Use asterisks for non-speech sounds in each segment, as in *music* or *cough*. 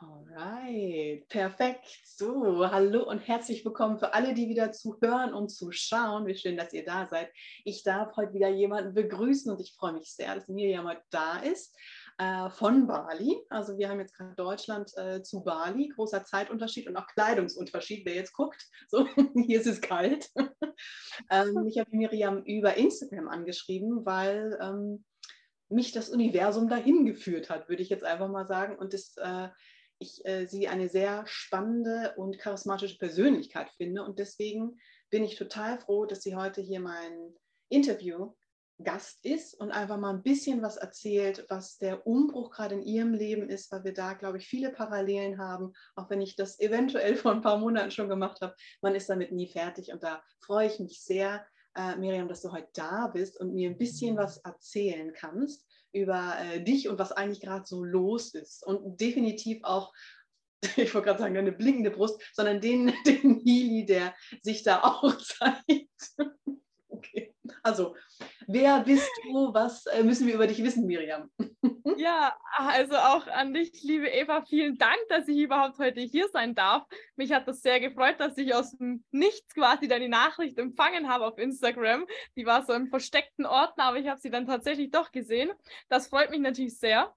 Alright, perfekt. So, hallo und herzlich willkommen für alle, die wieder zuhören und zuschauen. Wie schön, dass ihr da seid. Ich darf heute wieder jemanden begrüßen und ich freue mich sehr, dass Miriam heute da ist äh, von Bali. Also wir haben jetzt gerade Deutschland äh, zu Bali, großer Zeitunterschied und auch Kleidungsunterschied, wer jetzt guckt. So, *laughs* hier ist es kalt. *laughs* ähm, ich habe Miriam über Instagram angeschrieben, weil ähm, mich das Universum dahin geführt hat, würde ich jetzt einfach mal sagen. Und das äh, ich äh, sie eine sehr spannende und charismatische Persönlichkeit finde. Und deswegen bin ich total froh, dass sie heute hier mein Interview-Gast ist und einfach mal ein bisschen was erzählt, was der Umbruch gerade in ihrem Leben ist, weil wir da, glaube ich, viele Parallelen haben, auch wenn ich das eventuell *laughs* vor ein paar Monaten schon gemacht habe. Man ist damit nie fertig und da freue ich mich sehr, äh, Miriam, dass du heute da bist und mir ein bisschen was erzählen kannst über äh, dich und was eigentlich gerade so los ist. Und definitiv auch, *laughs* ich wollte gerade sagen, eine blinkende Brust, sondern den, *laughs* den Healy, der sich da *laughs* auch zeigt. okay. Also, wer bist du? Was äh, müssen wir über dich wissen, Miriam? *laughs* Ja, also auch an dich, liebe Eva, vielen Dank, dass ich überhaupt heute hier sein darf. Mich hat das sehr gefreut, dass ich aus dem Nichts quasi deine Nachricht empfangen habe auf Instagram. Die war so im versteckten Ordner, aber ich habe sie dann tatsächlich doch gesehen. Das freut mich natürlich sehr.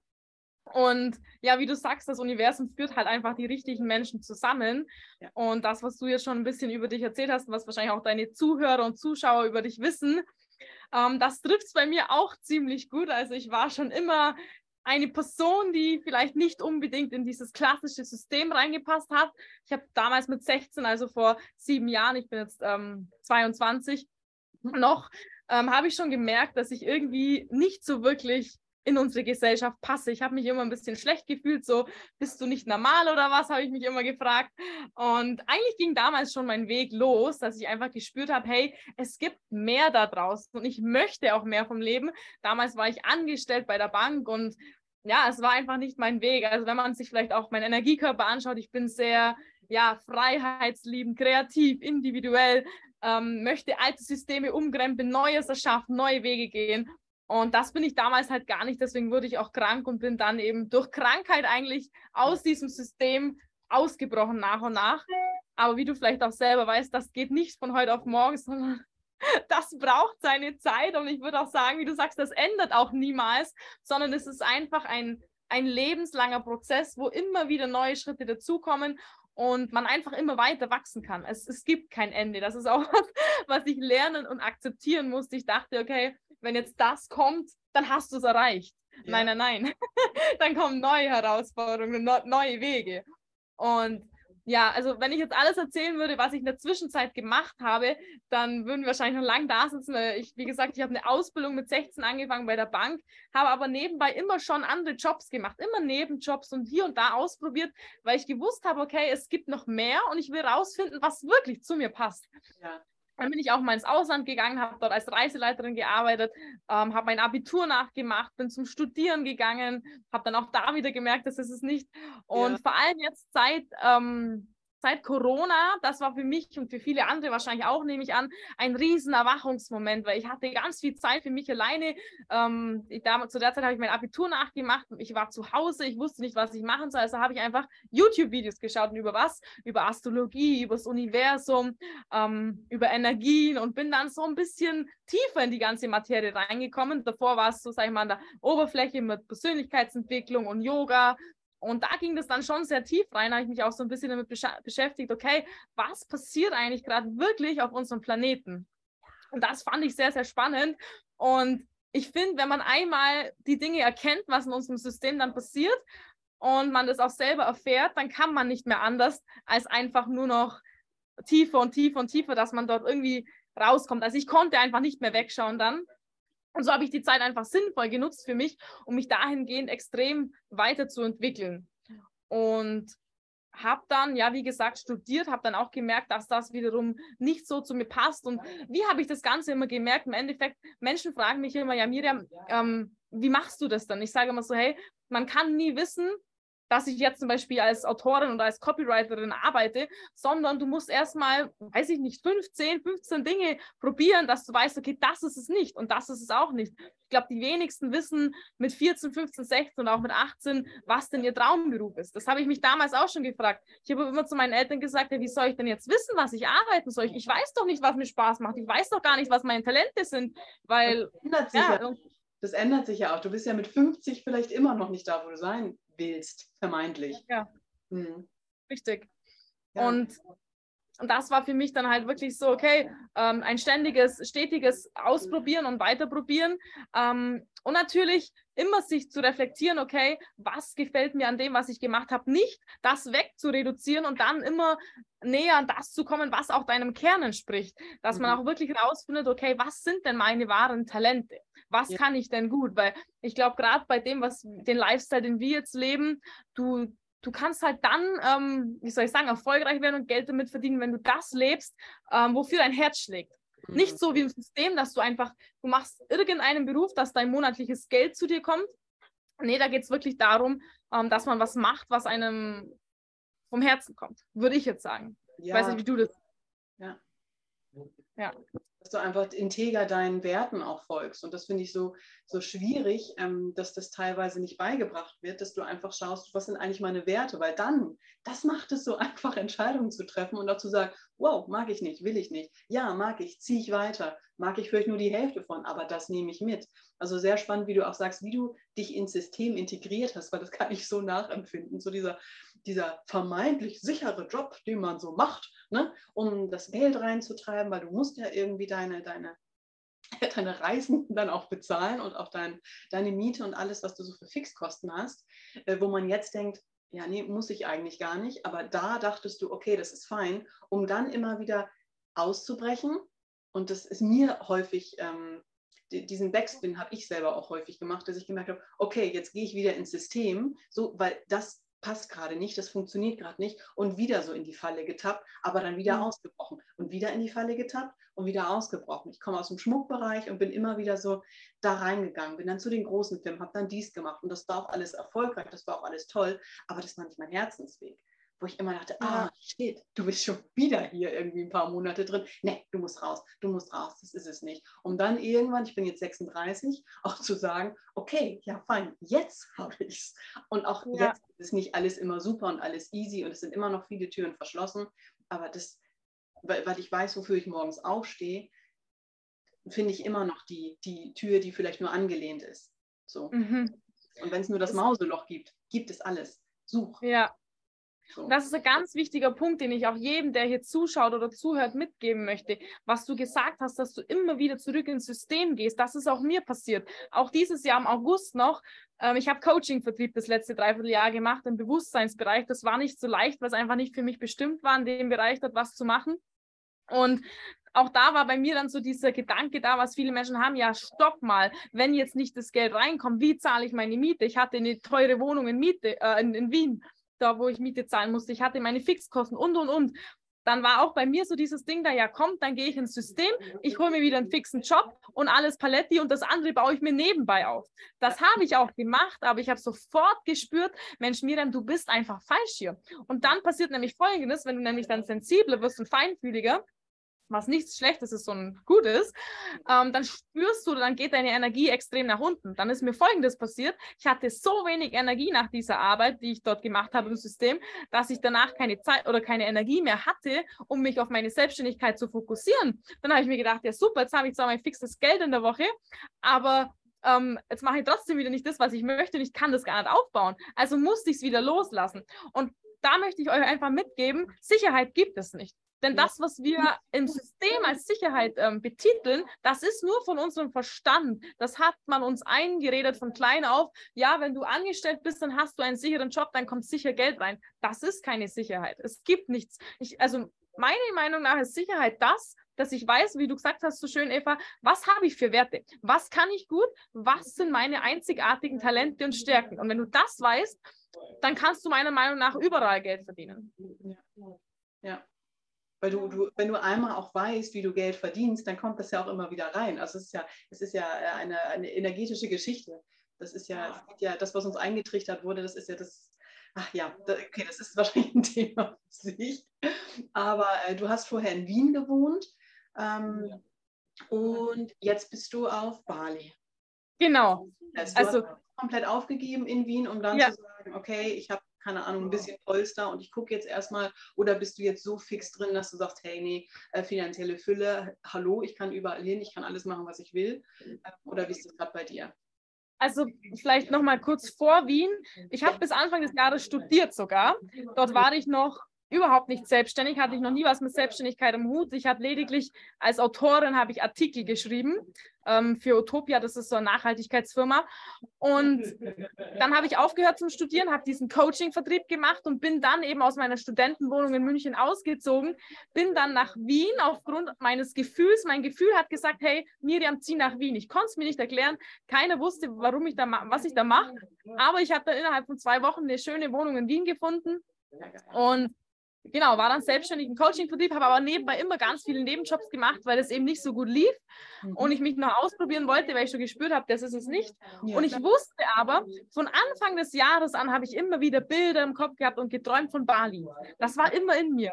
Und ja, wie du sagst, das Universum führt halt einfach die richtigen Menschen zusammen. Ja. Und das, was du jetzt schon ein bisschen über dich erzählt hast, was wahrscheinlich auch deine Zuhörer und Zuschauer über dich wissen, ähm, das trifft es bei mir auch ziemlich gut. Also ich war schon immer eine Person, die vielleicht nicht unbedingt in dieses klassische System reingepasst hat. Ich habe damals mit 16, also vor sieben Jahren, ich bin jetzt ähm, 22 noch, ähm, habe ich schon gemerkt, dass ich irgendwie nicht so wirklich in unsere Gesellschaft passe. Ich habe mich immer ein bisschen schlecht gefühlt, so bist du nicht normal oder was, habe ich mich immer gefragt. Und eigentlich ging damals schon mein Weg los, dass ich einfach gespürt habe, hey, es gibt mehr da draußen und ich möchte auch mehr vom Leben. Damals war ich angestellt bei der Bank und ja, es war einfach nicht mein Weg. Also wenn man sich vielleicht auch meinen Energiekörper anschaut, ich bin sehr ja, freiheitsliebend, kreativ, individuell, ähm, möchte alte Systeme umkrempeln, Neues erschaffen, neue Wege gehen. Und das bin ich damals halt gar nicht. Deswegen wurde ich auch krank und bin dann eben durch Krankheit eigentlich aus diesem System ausgebrochen nach und nach. Aber wie du vielleicht auch selber weißt, das geht nicht von heute auf morgen, *laughs* sondern das braucht seine Zeit. Und ich würde auch sagen, wie du sagst, das ändert auch niemals, sondern es ist einfach ein, ein lebenslanger Prozess, wo immer wieder neue Schritte dazukommen und man einfach immer weiter wachsen kann. Es, es gibt kein Ende. Das ist auch *laughs* was, was ich lernen und akzeptieren musste. Ich dachte, okay, wenn jetzt das kommt, dann hast du es erreicht. Ja. Nein, nein, nein. *laughs* dann kommen neue Herausforderungen, neue Wege. Und ja, also wenn ich jetzt alles erzählen würde, was ich in der Zwischenzeit gemacht habe, dann würden wir wahrscheinlich noch lange da sitzen. Ich, wie gesagt, ich habe eine Ausbildung mit 16 angefangen bei der Bank, habe aber nebenbei immer schon andere Jobs gemacht, immer Nebenjobs und hier und da ausprobiert, weil ich gewusst habe, okay, es gibt noch mehr und ich will rausfinden, was wirklich zu mir passt. Ja. Dann bin ich auch mal ins Ausland gegangen, habe dort als Reiseleiterin gearbeitet, ähm, habe mein Abitur nachgemacht, bin zum Studieren gegangen, habe dann auch da wieder gemerkt, dass es es nicht. Und ja. vor allem jetzt seit ähm, seit Corona, das war für mich und für viele andere wahrscheinlich auch, nehme ich an, ein riesen Erwachungsmoment, weil ich hatte ganz viel Zeit für mich alleine. Ähm, ich, damals, zu der Zeit habe ich mein Abitur nachgemacht. Ich war zu Hause, ich wusste nicht, was ich machen soll. Also habe ich einfach YouTube-Videos geschaut und über was? Über Astrologie, über das Universum, ähm, über Energien und bin dann so ein bisschen tiefer in die ganze Materie reingekommen. Davor war es so, sag ich mal, an der Oberfläche mit Persönlichkeitsentwicklung und Yoga, und da ging das dann schon sehr tief rein, da habe ich mich auch so ein bisschen damit besch beschäftigt, okay, was passiert eigentlich gerade wirklich auf unserem Planeten? Und das fand ich sehr, sehr spannend. Und ich finde, wenn man einmal die Dinge erkennt, was in unserem System dann passiert und man das auch selber erfährt, dann kann man nicht mehr anders, als einfach nur noch tiefer und tiefer und tiefer, dass man dort irgendwie rauskommt. Also ich konnte einfach nicht mehr wegschauen dann. Und so habe ich die Zeit einfach sinnvoll genutzt für mich, um mich dahingehend extrem weiterzuentwickeln. Und habe dann, ja, wie gesagt, studiert, habe dann auch gemerkt, dass das wiederum nicht so zu mir passt. Und wie habe ich das Ganze immer gemerkt? Im Endeffekt, Menschen fragen mich immer, ja, Miriam, ähm, wie machst du das dann? Ich sage immer so, hey, man kann nie wissen, dass ich jetzt zum Beispiel als Autorin oder als Copywriterin arbeite, sondern du musst erstmal, weiß ich nicht, 15, 15 Dinge probieren, dass du weißt, okay, das ist es nicht und das ist es auch nicht. Ich glaube, die wenigsten wissen mit 14, 15, 16 und auch mit 18, was denn ihr Traumberuf ist. Das habe ich mich damals auch schon gefragt. Ich habe immer zu meinen Eltern gesagt, ja, wie soll ich denn jetzt wissen, was ich arbeiten soll? Ich weiß doch nicht, was mir Spaß macht. Ich weiß doch gar nicht, was meine Talente sind, weil das ändert sich ja, ja. Das ändert sich ja auch. Du bist ja mit 50 vielleicht immer noch nicht da, wo du sein willst, vermeintlich. Ja. Hm. Richtig. Ja. Und und das war für mich dann halt wirklich so, okay, ähm, ein ständiges, stetiges Ausprobieren und Weiterprobieren. Ähm, und natürlich immer sich zu reflektieren, okay, was gefällt mir an dem, was ich gemacht habe, nicht, das wegzureduzieren und dann immer näher an das zu kommen, was auch deinem Kern entspricht. Dass mhm. man auch wirklich rausfindet, okay, was sind denn meine wahren Talente? Was ja. kann ich denn gut? Weil ich glaube, gerade bei dem, was den Lifestyle, den wir jetzt leben, du, du kannst halt dann, ähm, wie soll ich sagen, erfolgreich werden und Geld damit verdienen, wenn du das lebst, ähm, wofür dein Herz schlägt. Mhm. Nicht so wie im System, dass du einfach, du machst irgendeinen Beruf, dass dein monatliches Geld zu dir kommt. Nee, da geht es wirklich darum, ähm, dass man was macht, was einem vom Herzen kommt, würde ich jetzt sagen. Ja. Ich weiß nicht, wie du das. Ja. Ja. Dass du einfach integer deinen Werten auch folgst. Und das finde ich so, so schwierig, ähm, dass das teilweise nicht beigebracht wird, dass du einfach schaust, was sind eigentlich meine Werte, weil dann, das macht es so *laughs* einfach, Entscheidungen zu treffen und auch zu sagen, wow, mag ich nicht, will ich nicht, ja, mag ich, ziehe ich weiter, mag ich vielleicht nur die Hälfte von, aber das nehme ich mit. Also sehr spannend, wie du auch sagst, wie du dich ins System integriert hast, weil das *laughs* kann ich so nachempfinden, so dieser, dieser vermeintlich sichere Job, den man so macht, ne, um das Geld reinzutreiben, weil du musst ja irgendwie deine, deine, *laughs* deine Reisen dann auch bezahlen und auch dein, deine Miete und alles, was du so für Fixkosten hast, äh, wo man jetzt denkt, ja, nee, muss ich eigentlich gar nicht, aber da dachtest du, okay, das ist fein, um dann immer wieder auszubrechen. Und das ist mir häufig, ähm, diesen Backspin habe ich selber auch häufig gemacht, dass ich gemerkt habe, okay, jetzt gehe ich wieder ins System, so, weil das passt gerade nicht, das funktioniert gerade nicht und wieder so in die Falle getappt, aber dann wieder mhm. ausgebrochen und wieder in die Falle getappt und wieder ausgebrochen. Ich komme aus dem Schmuckbereich und bin immer wieder so da reingegangen, bin dann zu den großen Filmen, habe dann dies gemacht und das war auch alles erfolgreich, das war auch alles toll, aber das war nicht mein Herzensweg wo ich immer dachte, ah, shit, du bist schon wieder hier irgendwie ein paar Monate drin. Nee, du musst raus, du musst raus, das ist es nicht. Um dann irgendwann, ich bin jetzt 36, *laughs* auch zu sagen, okay, ja, fein, jetzt habe ich es. Und auch ja. jetzt ist nicht alles immer super und alles easy und es sind immer noch viele Türen verschlossen. Aber das, weil, weil ich weiß, wofür ich morgens aufstehe, finde ich immer noch die, die Tür, die vielleicht nur angelehnt ist. So. Mhm. Und wenn es nur das Mauseloch gibt, gibt es alles. Such. Ja, so. Das ist ein ganz wichtiger Punkt, den ich auch jedem, der hier zuschaut oder zuhört, mitgeben möchte. Was du gesagt hast, dass du immer wieder zurück ins System gehst, das ist auch mir passiert. Auch dieses Jahr im August noch. Ähm, ich habe Coaching-Vertrieb das letzte Dreivierteljahr gemacht im Bewusstseinsbereich. Das war nicht so leicht, weil es einfach nicht für mich bestimmt war, in dem Bereich dort was zu machen. Und auch da war bei mir dann so dieser Gedanke da, was viele Menschen haben, ja, stopp mal, wenn jetzt nicht das Geld reinkommt, wie zahle ich meine Miete? Ich hatte eine teure Wohnung in, Miete, äh, in, in Wien da wo ich Miete zahlen musste. Ich hatte meine Fixkosten und, und, und. Dann war auch bei mir so dieses Ding da, ja kommt, dann gehe ich ins System, ich hole mir wieder einen fixen Job und alles Paletti und das andere baue ich mir nebenbei auf. Das habe ich auch gemacht, aber ich habe sofort gespürt, Mensch Miriam, du bist einfach falsch hier. Und dann passiert nämlich Folgendes, wenn du nämlich dann sensibler wirst und feinfühliger, was nichts Schlechtes ist, sondern Gutes, ähm, dann spürst du, dann geht deine Energie extrem nach unten. Dann ist mir Folgendes passiert. Ich hatte so wenig Energie nach dieser Arbeit, die ich dort gemacht habe im System, dass ich danach keine Zeit oder keine Energie mehr hatte, um mich auf meine Selbstständigkeit zu fokussieren. Dann habe ich mir gedacht, ja super, jetzt habe ich zwar mein fixes Geld in der Woche, aber ähm, jetzt mache ich trotzdem wieder nicht das, was ich möchte und ich kann das gar nicht aufbauen. Also musste ich es wieder loslassen. Und da möchte ich euch einfach mitgeben, Sicherheit gibt es nicht. Denn das, was wir im System als Sicherheit ähm, betiteln, das ist nur von unserem Verstand. Das hat man uns eingeredet von klein auf. Ja, wenn du angestellt bist, dann hast du einen sicheren Job, dann kommt sicher Geld rein. Das ist keine Sicherheit. Es gibt nichts. Ich, also meine Meinung nach ist Sicherheit das, dass ich weiß, wie du gesagt hast, so schön, Eva, was habe ich für Werte? Was kann ich gut? Was sind meine einzigartigen Talente und Stärken? Und wenn du das weißt, dann kannst du meiner Meinung nach überall Geld verdienen. Ja. ja. Weil du, du, wenn du einmal auch weißt, wie du Geld verdienst, dann kommt das ja auch immer wieder rein. Also es ist ja, es ist ja eine, eine energetische Geschichte. Das ist ja, ja, das, was uns eingetrichtert wurde, das ist ja das, ach ja, okay, das ist *laughs* wahrscheinlich ein Thema für sich. Aber äh, du hast vorher in Wien gewohnt ähm, ja. und jetzt bist du auf Bali. Genau. Also, also komplett aufgegeben in Wien, um dann ja. zu sagen, okay, ich habe keine Ahnung, ein bisschen Polster und ich gucke jetzt erstmal, oder bist du jetzt so fix drin, dass du sagst, hey, nee, äh, finanzielle Fülle, hallo, ich kann überall hin, ich kann alles machen, was ich will. Ähm, oder wie ist das gerade bei dir? Also vielleicht noch mal kurz vor Wien. Ich habe bis Anfang des Jahres studiert sogar. Dort war ich noch überhaupt nicht selbstständig, hatte ich noch nie was mit Selbstständigkeit im Hut. Ich habe lediglich als Autorin habe ich Artikel geschrieben ähm, für Utopia, das ist so eine Nachhaltigkeitsfirma. Und dann habe ich aufgehört zum Studieren, habe diesen Coaching-Vertrieb gemacht und bin dann eben aus meiner Studentenwohnung in München ausgezogen, bin dann nach Wien aufgrund meines Gefühls. Mein Gefühl hat gesagt, hey, Miriam, zieh nach Wien. Ich konnte es mir nicht erklären. Keiner wusste, warum ich da, was ich da mache. Aber ich habe dann innerhalb von zwei Wochen eine schöne Wohnung in Wien gefunden. Und genau, war dann selbstständig im Coaching-Vertrieb, habe aber nebenbei immer ganz viele Nebenjobs gemacht, weil es eben nicht so gut lief mhm. und ich mich noch ausprobieren wollte, weil ich schon gespürt habe, das ist es nicht. Ja. Und ich wusste aber, von Anfang des Jahres an habe ich immer wieder Bilder im Kopf gehabt und geträumt von Bali. Das war immer in mir.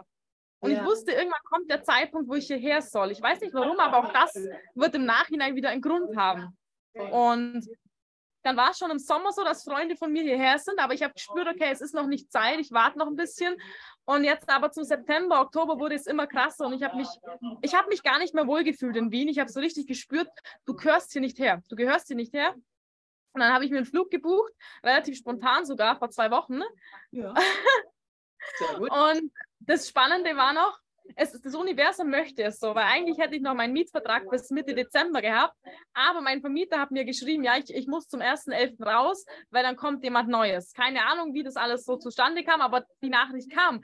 Und ja. ich wusste, irgendwann kommt der Zeitpunkt, wo ich hierher soll. Ich weiß nicht warum, aber auch das wird im Nachhinein wieder einen Grund haben. Und dann war es schon im Sommer so, dass Freunde von mir hierher sind, aber ich habe gespürt, okay, es ist noch nicht Zeit, ich warte noch ein bisschen. Und jetzt aber zum September, Oktober wurde es immer krasser und ich habe mich, ich habe mich gar nicht mehr wohlgefühlt in Wien. Ich habe so richtig gespürt, du gehörst hier nicht her, du gehörst hier nicht her. Und dann habe ich mir einen Flug gebucht, relativ spontan sogar, vor zwei Wochen. Ne? Ja. *laughs* Sehr gut. und das Spannende war noch, es, das Universum möchte es so, weil eigentlich hätte ich noch meinen Mietvertrag bis Mitte Dezember gehabt, aber mein Vermieter hat mir geschrieben, ja, ich, ich muss zum 1.11. raus, weil dann kommt jemand Neues. Keine Ahnung, wie das alles so zustande kam, aber die Nachricht kam.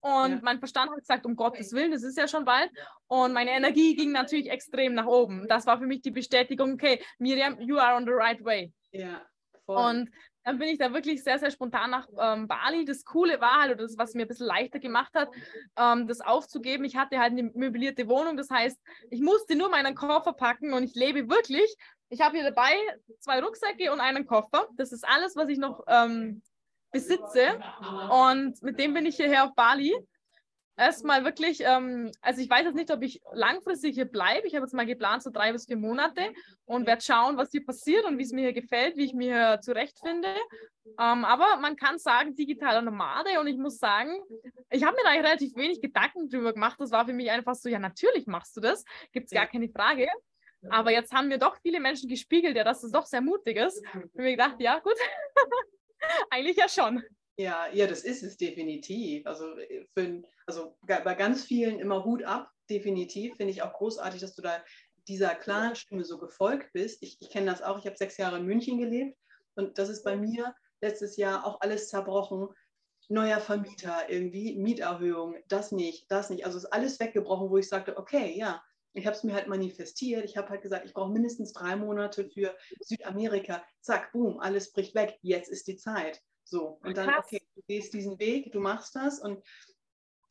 Und ja. mein Verstand hat gesagt, um Gottes Willen, das ist ja schon bald. Und meine Energie ging natürlich extrem nach oben. Das war für mich die Bestätigung, okay, Miriam, you are on the right way. Ja, voll. Und dann bin ich da wirklich sehr, sehr spontan nach ähm, Bali. Das Coole war halt, oder das, was mir ein bisschen leichter gemacht hat, ähm, das aufzugeben. Ich hatte halt eine möblierte Wohnung. Das heißt, ich musste nur meinen Koffer packen und ich lebe wirklich. Ich habe hier dabei zwei Rucksäcke und einen Koffer. Das ist alles, was ich noch ähm, besitze. Und mit dem bin ich hierher auf Bali erstmal wirklich, ähm, also ich weiß jetzt nicht, ob ich langfristig hier bleibe. Ich habe jetzt mal geplant, so drei bis vier Monate und werde schauen, was hier passiert und wie es mir hier gefällt, wie ich mir hier zurechtfinde. Ähm, aber man kann sagen, digitaler Nomade und ich muss sagen, ich habe mir da relativ wenig Gedanken drüber gemacht. Das war für mich einfach so, ja, natürlich machst du das, gibt es gar keine Frage. Aber jetzt haben mir doch viele Menschen gespiegelt, ja, dass das doch sehr mutig ist. Und mir gedacht, ja, gut, *laughs* eigentlich ja schon. Ja, ja, das ist es definitiv. Also, äh, für, also bei ganz vielen immer Hut ab, definitiv. Finde ich auch großartig, dass du da dieser klaren Stimme so gefolgt bist. Ich, ich kenne das auch. Ich habe sechs Jahre in München gelebt und das ist bei mir letztes Jahr auch alles zerbrochen. Neuer Vermieter irgendwie, Mieterhöhung, das nicht, das nicht. Also ist alles weggebrochen, wo ich sagte, okay, ja, ich habe es mir halt manifestiert. Ich habe halt gesagt, ich brauche mindestens drei Monate für Südamerika. Zack, boom, alles bricht weg. Jetzt ist die Zeit. So, und dann, okay, du gehst diesen Weg, du machst das und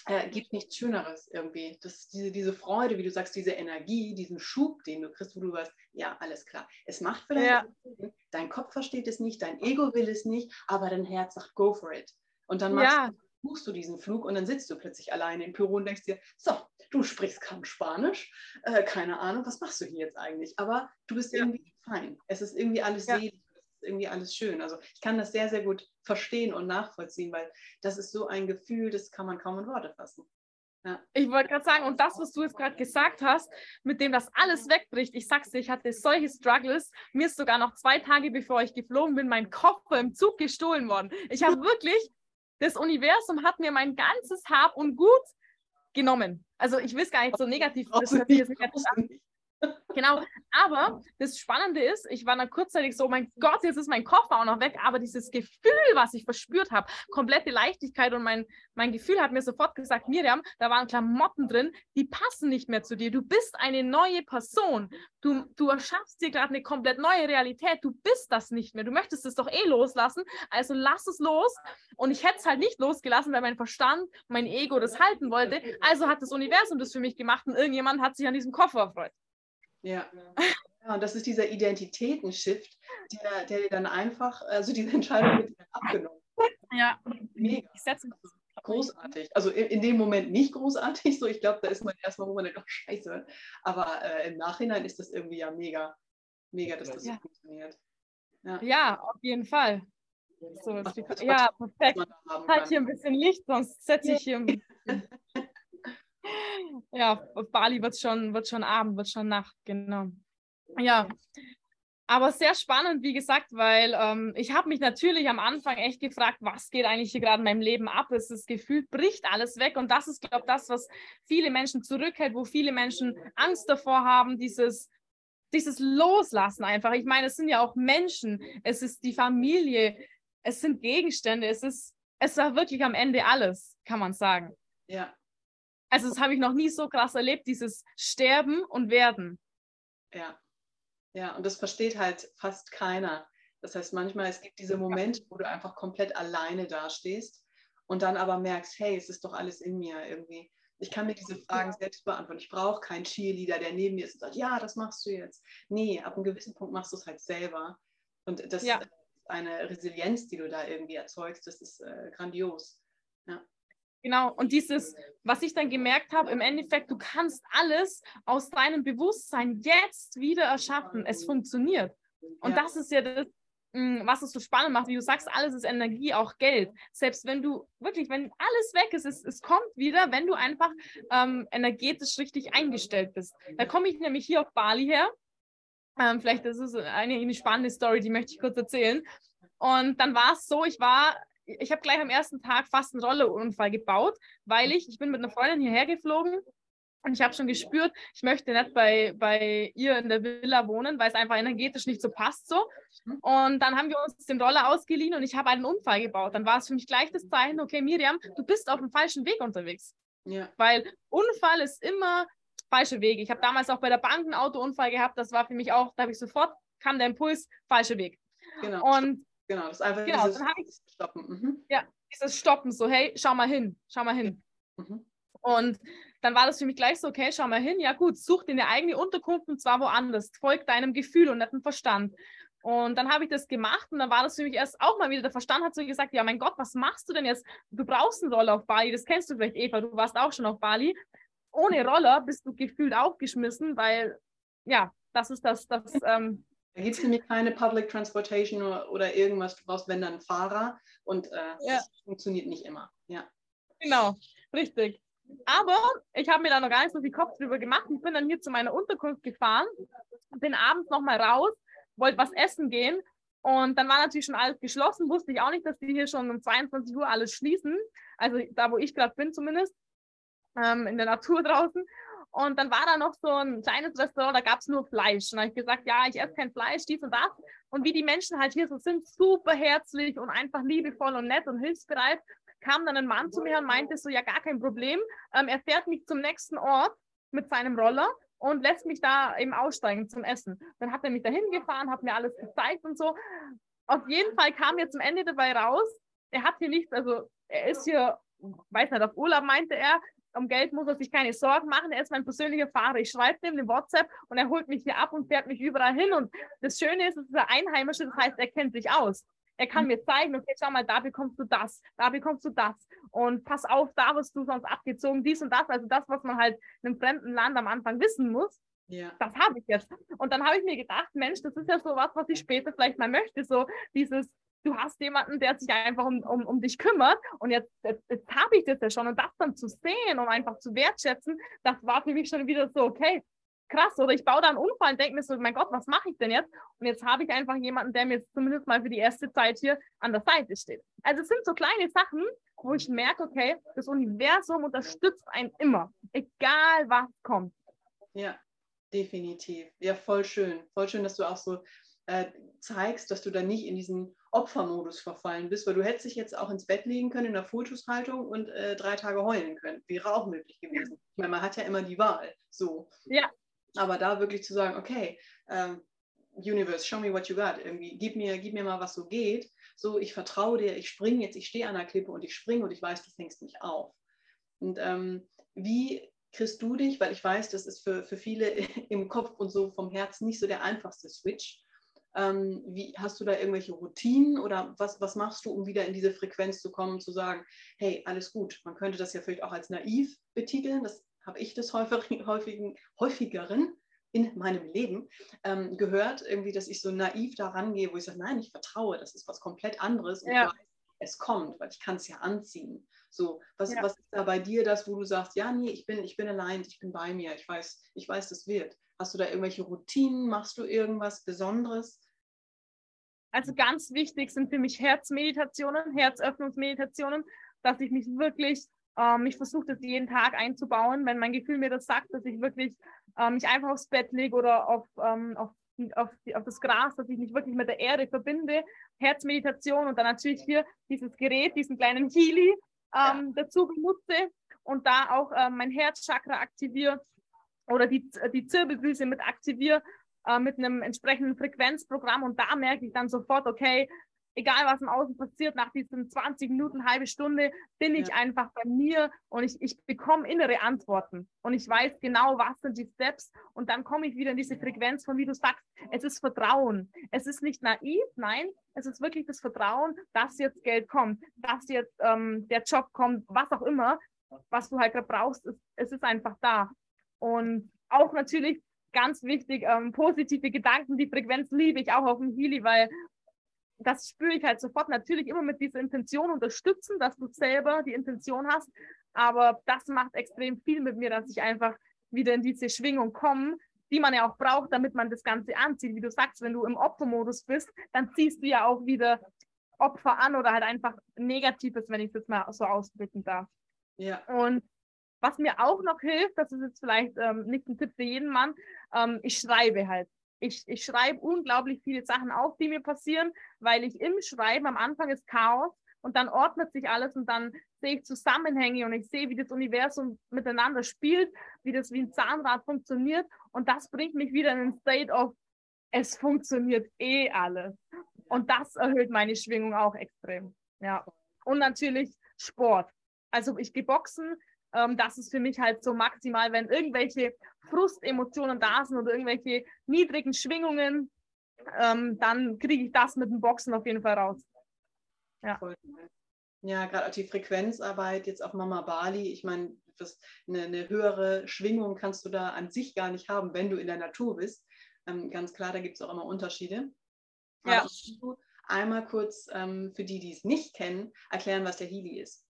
äh, gibt nichts Schöneres irgendwie. Das, diese, diese Freude, wie du sagst, diese Energie, diesen Schub, den du kriegst, wo du weißt, ja, alles klar. Es macht vielleicht ja. Sinn, dein Kopf versteht es nicht, dein Ego will es nicht, aber dein Herz sagt, go for it. Und dann machst ja. du, buchst du diesen Flug und dann sitzt du plötzlich alleine im Büro und denkst dir, so, du sprichst kaum Spanisch, äh, keine Ahnung, was machst du hier jetzt eigentlich? Aber du bist ja. irgendwie fein. Es ist irgendwie alles ja. selig irgendwie alles schön. Also ich kann das sehr, sehr gut verstehen und nachvollziehen, weil das ist so ein Gefühl, das kann man kaum in Worte fassen. Ja. Ich wollte gerade sagen, und das, was du jetzt gerade gesagt hast, mit dem das alles wegbricht, ich sag's dir, ich hatte solche Struggles. Mir ist sogar noch zwei Tage bevor ich geflogen bin, mein Koffer im Zug gestohlen worden. Ich habe *laughs* wirklich, das Universum hat mir mein ganzes Hab und Gut genommen. Also ich will es gar nicht so negativ, das hört sich jetzt negativ an. Genau, aber das Spannende ist, ich war dann kurzzeitig so, mein Gott, jetzt ist mein Koffer auch noch weg, aber dieses Gefühl, was ich verspürt habe, komplette Leichtigkeit und mein, mein Gefühl hat mir sofort gesagt, Miriam, da waren Klamotten drin, die passen nicht mehr zu dir. Du bist eine neue Person. Du, du erschaffst dir gerade eine komplett neue Realität. Du bist das nicht mehr. Du möchtest es doch eh loslassen, also lass es los. Und ich hätte es halt nicht losgelassen, weil mein Verstand, mein Ego das halten wollte. Also hat das Universum das für mich gemacht und irgendjemand hat sich an diesem Koffer erfreut. Ja. ja, und das ist dieser Identitätenshift, der, der dir dann einfach, also diese Entscheidung wird dir abgenommen. Ja. mega. Ich setze großartig. Also in, in, dem Moment nicht großartig, so ich glaube, da ist man erstmal, wo man denkt, oh, scheiße. Aber äh, im Nachhinein ist das irgendwie ja mega, mega, dass das ja. so funktioniert. Ja. ja, auf jeden Fall. So, Ach, ja, perfekt. Halt hier ein bisschen Licht, sonst setze ich hier ein bisschen. Ja, auf Bali wird schon, wird schon Abend, wird schon Nacht, genau. Ja, aber sehr spannend, wie gesagt, weil ähm, ich habe mich natürlich am Anfang echt gefragt, was geht eigentlich hier gerade in meinem Leben ab? Es ist gefühlt, bricht alles weg. Und das ist, glaube ich, das, was viele Menschen zurückhält, wo viele Menschen Angst davor haben, dieses, dieses Loslassen einfach. Ich meine, es sind ja auch Menschen, es ist die Familie, es sind Gegenstände, es ist, es war wirklich am Ende alles, kann man sagen. Ja. Also, das habe ich noch nie so krass erlebt, dieses Sterben und Werden. Ja. Ja, und das versteht halt fast keiner. Das heißt, manchmal es gibt diese Momente, wo du einfach komplett alleine dastehst und dann aber merkst, hey, es ist doch alles in mir irgendwie. Ich kann mir diese Fragen selbst beantworten. Ich brauche keinen Cheerleader, der neben mir ist und sagt, ja, das machst du jetzt. Nee, ab einem gewissen Punkt machst du es halt selber. Und das ja. ist eine Resilienz, die du da irgendwie erzeugst, das ist äh, grandios. Ja. Genau, und dieses, was ich dann gemerkt habe, im Endeffekt, du kannst alles aus deinem Bewusstsein jetzt wieder erschaffen. Es funktioniert. Und ja. das ist ja das, mm, was es so spannend macht. Wie du sagst, alles ist Energie, auch Geld. Selbst wenn du wirklich, wenn alles weg ist, es, es kommt wieder, wenn du einfach ähm, energetisch richtig eingestellt bist. Da komme ich nämlich hier auf Bali her. Ähm, vielleicht ist es eine, eine spannende Story, die möchte ich kurz erzählen. Und dann war es so, ich war ich habe gleich am ersten Tag fast einen Rolleunfall gebaut, weil ich, ich bin mit einer Freundin hierher geflogen und ich habe schon gespürt, ich möchte nicht bei, bei ihr in der Villa wohnen, weil es einfach energetisch nicht so passt so. Und dann haben wir uns den Roller ausgeliehen und ich habe einen Unfall gebaut. Dann war es für mich gleich das Zeichen, okay, Miriam, du bist auf dem falschen Weg unterwegs. Ja. Weil Unfall ist immer falsche Wege. Ich habe damals auch bei der Bank einen Autounfall gehabt, das war für mich auch, da habe ich sofort, kam der Impuls, falscher Weg. Genau. Und Genau, das ist einfach genau, dieses ich, Stoppen. Mhm. Ja, dieses Stoppen, so, hey, schau mal hin, schau mal hin. Mhm. Und dann war das für mich gleich so, okay, schau mal hin, ja gut, such dir eine eigene Unterkunft und zwar woanders. Folg deinem Gefühl und nicht dem Verstand. Und dann habe ich das gemacht und dann war das für mich erst auch mal wieder, der Verstand hat so gesagt, ja mein Gott, was machst du denn jetzt? Du brauchst einen Roller auf Bali, das kennst du vielleicht, Eva, du warst auch schon auf Bali. Ohne Roller bist du gefühlt aufgeschmissen, weil, ja, das ist das, das *laughs* ähm, da gibt es nämlich keine Public Transportation oder, irgendwas. Du brauchst, wenn dann einen Fahrer und äh, ja. das funktioniert nicht immer. Ja. Genau, richtig. Aber ich habe mir da noch gar nicht so viel Kopf drüber gemacht. Ich bin dann hier zu meiner Unterkunft gefahren, bin abends nochmal raus, wollte was essen gehen und dann war natürlich schon alles geschlossen. Wusste ich auch nicht, dass die hier schon um 22 Uhr alles schließen. Also da, wo ich gerade bin zumindest, ähm, in der Natur *laughs* draußen. Und dann war da noch so ein kleines Restaurant, da gab es nur Fleisch. Und da habe ich gesagt, ja, ich esse kein Fleisch, dies und das. Und wie die Menschen halt hier so sind, super herzlich und einfach liebevoll und nett und hilfsbereit, kam dann ein Mann zu mir und meinte so, ja, gar kein Problem. Ähm, er fährt mich zum nächsten Ort mit seinem Roller und lässt mich da eben aussteigen zum Essen. Dann hat er mich dahin gefahren, hat mir alles gezeigt und so. Auf jeden Fall kam jetzt am Ende dabei raus, er hat hier nichts, also er ist hier, weiß nicht, auf Urlaub meinte er, um Geld muss er sich keine Sorgen machen. Er ist mein persönlicher Fahrer. Ich schreibe ihm eine WhatsApp und er holt mich hier ab und fährt mich überall hin. Und das Schöne ist, es ist ein Einheimischer, das heißt, er kennt sich aus. Er kann mhm. mir zeigen, okay, schau mal, da bekommst du das, da bekommst du das. Und pass auf, da wirst du sonst abgezogen, dies und das. Also das, was man halt in einem fremden Land am Anfang wissen muss. Ja. Das habe ich jetzt. Und dann habe ich mir gedacht, Mensch, das ist ja so was, was ich später vielleicht mal möchte. So dieses, du hast jemanden, der sich einfach um, um, um dich kümmert und jetzt, jetzt, jetzt habe ich das ja schon und das dann zu sehen und einfach zu wertschätzen, das war für mich schon wieder so, okay, krass, oder ich baue da einen Unfall und denke mir so, mein Gott, was mache ich denn jetzt? Und jetzt habe ich einfach jemanden, der mir zumindest mal für die erste Zeit hier an der Seite steht. Also es sind so kleine Sachen, wo ich merke, okay, das Universum unterstützt einen immer, egal was kommt. Ja, definitiv. Ja, voll schön. Voll schön, dass du auch so äh, zeigst, dass du da nicht in diesen Opfermodus verfallen bist, weil du hättest dich jetzt auch ins Bett legen können in der Fotushaltung und äh, drei Tage heulen können. Wäre auch möglich gewesen. Ich meine, man hat ja immer die Wahl. So. Ja. Aber da wirklich zu sagen, okay, ähm, Universe, show me what you got. Irgendwie, gib mir, gib mir mal, was so geht. So, ich vertraue dir, ich springe jetzt, ich stehe an der Klippe und ich springe und ich weiß, du fängst mich auf. Und ähm, wie kriegst du dich, weil ich weiß, das ist für, für viele *laughs* im Kopf und so vom Herzen nicht so der einfachste Switch, Ähm, wie, hast du da irgendwelche Routinen oder was, was machst du, um wieder in diese Frequenz zu kommen, zu sagen, hey, alles gut. Man könnte das ja vielleicht auch als naiv betiteln. Das habe ich des häufig, *laughs* häufigen, häufigeren in meinem Leben ähm, gehört, irgendwie, dass ich so naiv da rangehe, wo ich sage, nein, ich vertraue, das ist was komplett anderes und ja. weiß, es kommt, weil ich kann es ja anziehen. So, was, ja. was ist da bei dir das, wo du sagst, ja, nee, ich bin, ich bin allein, ich bin bei mir, ich weiß, ich weiß, das wird. Hast du da irgendwelche Routinen? Machst du irgendwas Besonderes? Also ganz wichtig sind für mich Herzmeditationen, Herzöffnungsmeditationen, dass ich mich wirklich, ähm, ich versuche das jeden Tag einzubauen, wenn mein Gefühl mir das sagt, dass ich wirklich ähm, mich einfach aufs Bett lege oder auf, ähm, auf, auf, auf, das Gras, dass ich mich wirklich mit der Erde verbinde. Herzmeditation und dann natürlich hier dieses Gerät, diesen kleinen Healy ähm, ja. dazu benutze und da auch ähm, mein Herzchakra aktiviere oder die, die Zirbeldrüse mit aktiviere äh, mit einem entsprechenden Frequenzprogramm und da merke ich dann sofort, okay, egal was im Außen passiert, nach diesen 20 Minuten, halbe Stunde, bin ich einfach bei mir und ich, ich bekomme innere Antworten und ich weiß genau, was sind die Steps und dann komme ich wieder in diese Frequenz von, wie du sagst, es ist Vertrauen. Es ist nicht naiv, nein, es ist wirklich das Vertrauen, dass jetzt Geld kommt, dass jetzt ähm, der Job kommt, was auch immer, was du halt gerade brauchst, ist, es ist einfach da. Und auch natürlich ganz wichtig, ähm, positive Gedanken, die Frequenz liebe ich auch auf dem Healy, weil das spüre ich halt sofort natürlich immer mit dieser Intention unterstützen, dass du selber die Intention hast. Aber das macht extrem viel mit mir, dass ich einfach wieder in diese Schwingung komme, die man ja auch braucht, damit man das Ganze anzieht. Wie du sagst, wenn du im Opfermodus bist, dann ziehst du ja auch wieder Opfer an oder halt einfach Negatives, wenn ich das mal so ausdrücken darf. Ja. Und was mir auch noch hilft, das ist jetzt vielleicht ähm, nicht ein Tipp für jeden Mann, ähm, ich schreibe halt ich, ich schreibe unglaublich viele Sachen auf, die mir passieren, weil ich im Schreiben am Anfang ist Chaos und dann ordnet sich alles und dann sehe ich Zusammenhänge und ich sehe, wie das Universum miteinander spielt, wie das wie ein Zahnrad funktioniert und das bringt mich wieder in ein State of, es funktioniert eh alles. Und das erhöht meine Schwingung auch extrem. Ja. Und natürlich Sport. Also ich gehe boxen, ähm, das ist für mich halt so maximal, wenn irgendwelche Frustemotionen da sind oder irgendwelche niedrigen Schwingungen, ähm, dann kriege ich das mit dem Boxen auf jeden Fall raus. Ja. Ja, gerade auch die Frequenzarbeit jetzt auf Mama Bali. Ich meine, eine, eine, höhere Schwingung kannst du da an sich gar nicht haben, wenn du in der Natur bist. Ähm, ganz klar, da gibt es auch immer Unterschiede. Ja. Aber du einmal kurz ähm, für die, die es nicht kennen, erklären, was der Healy ist.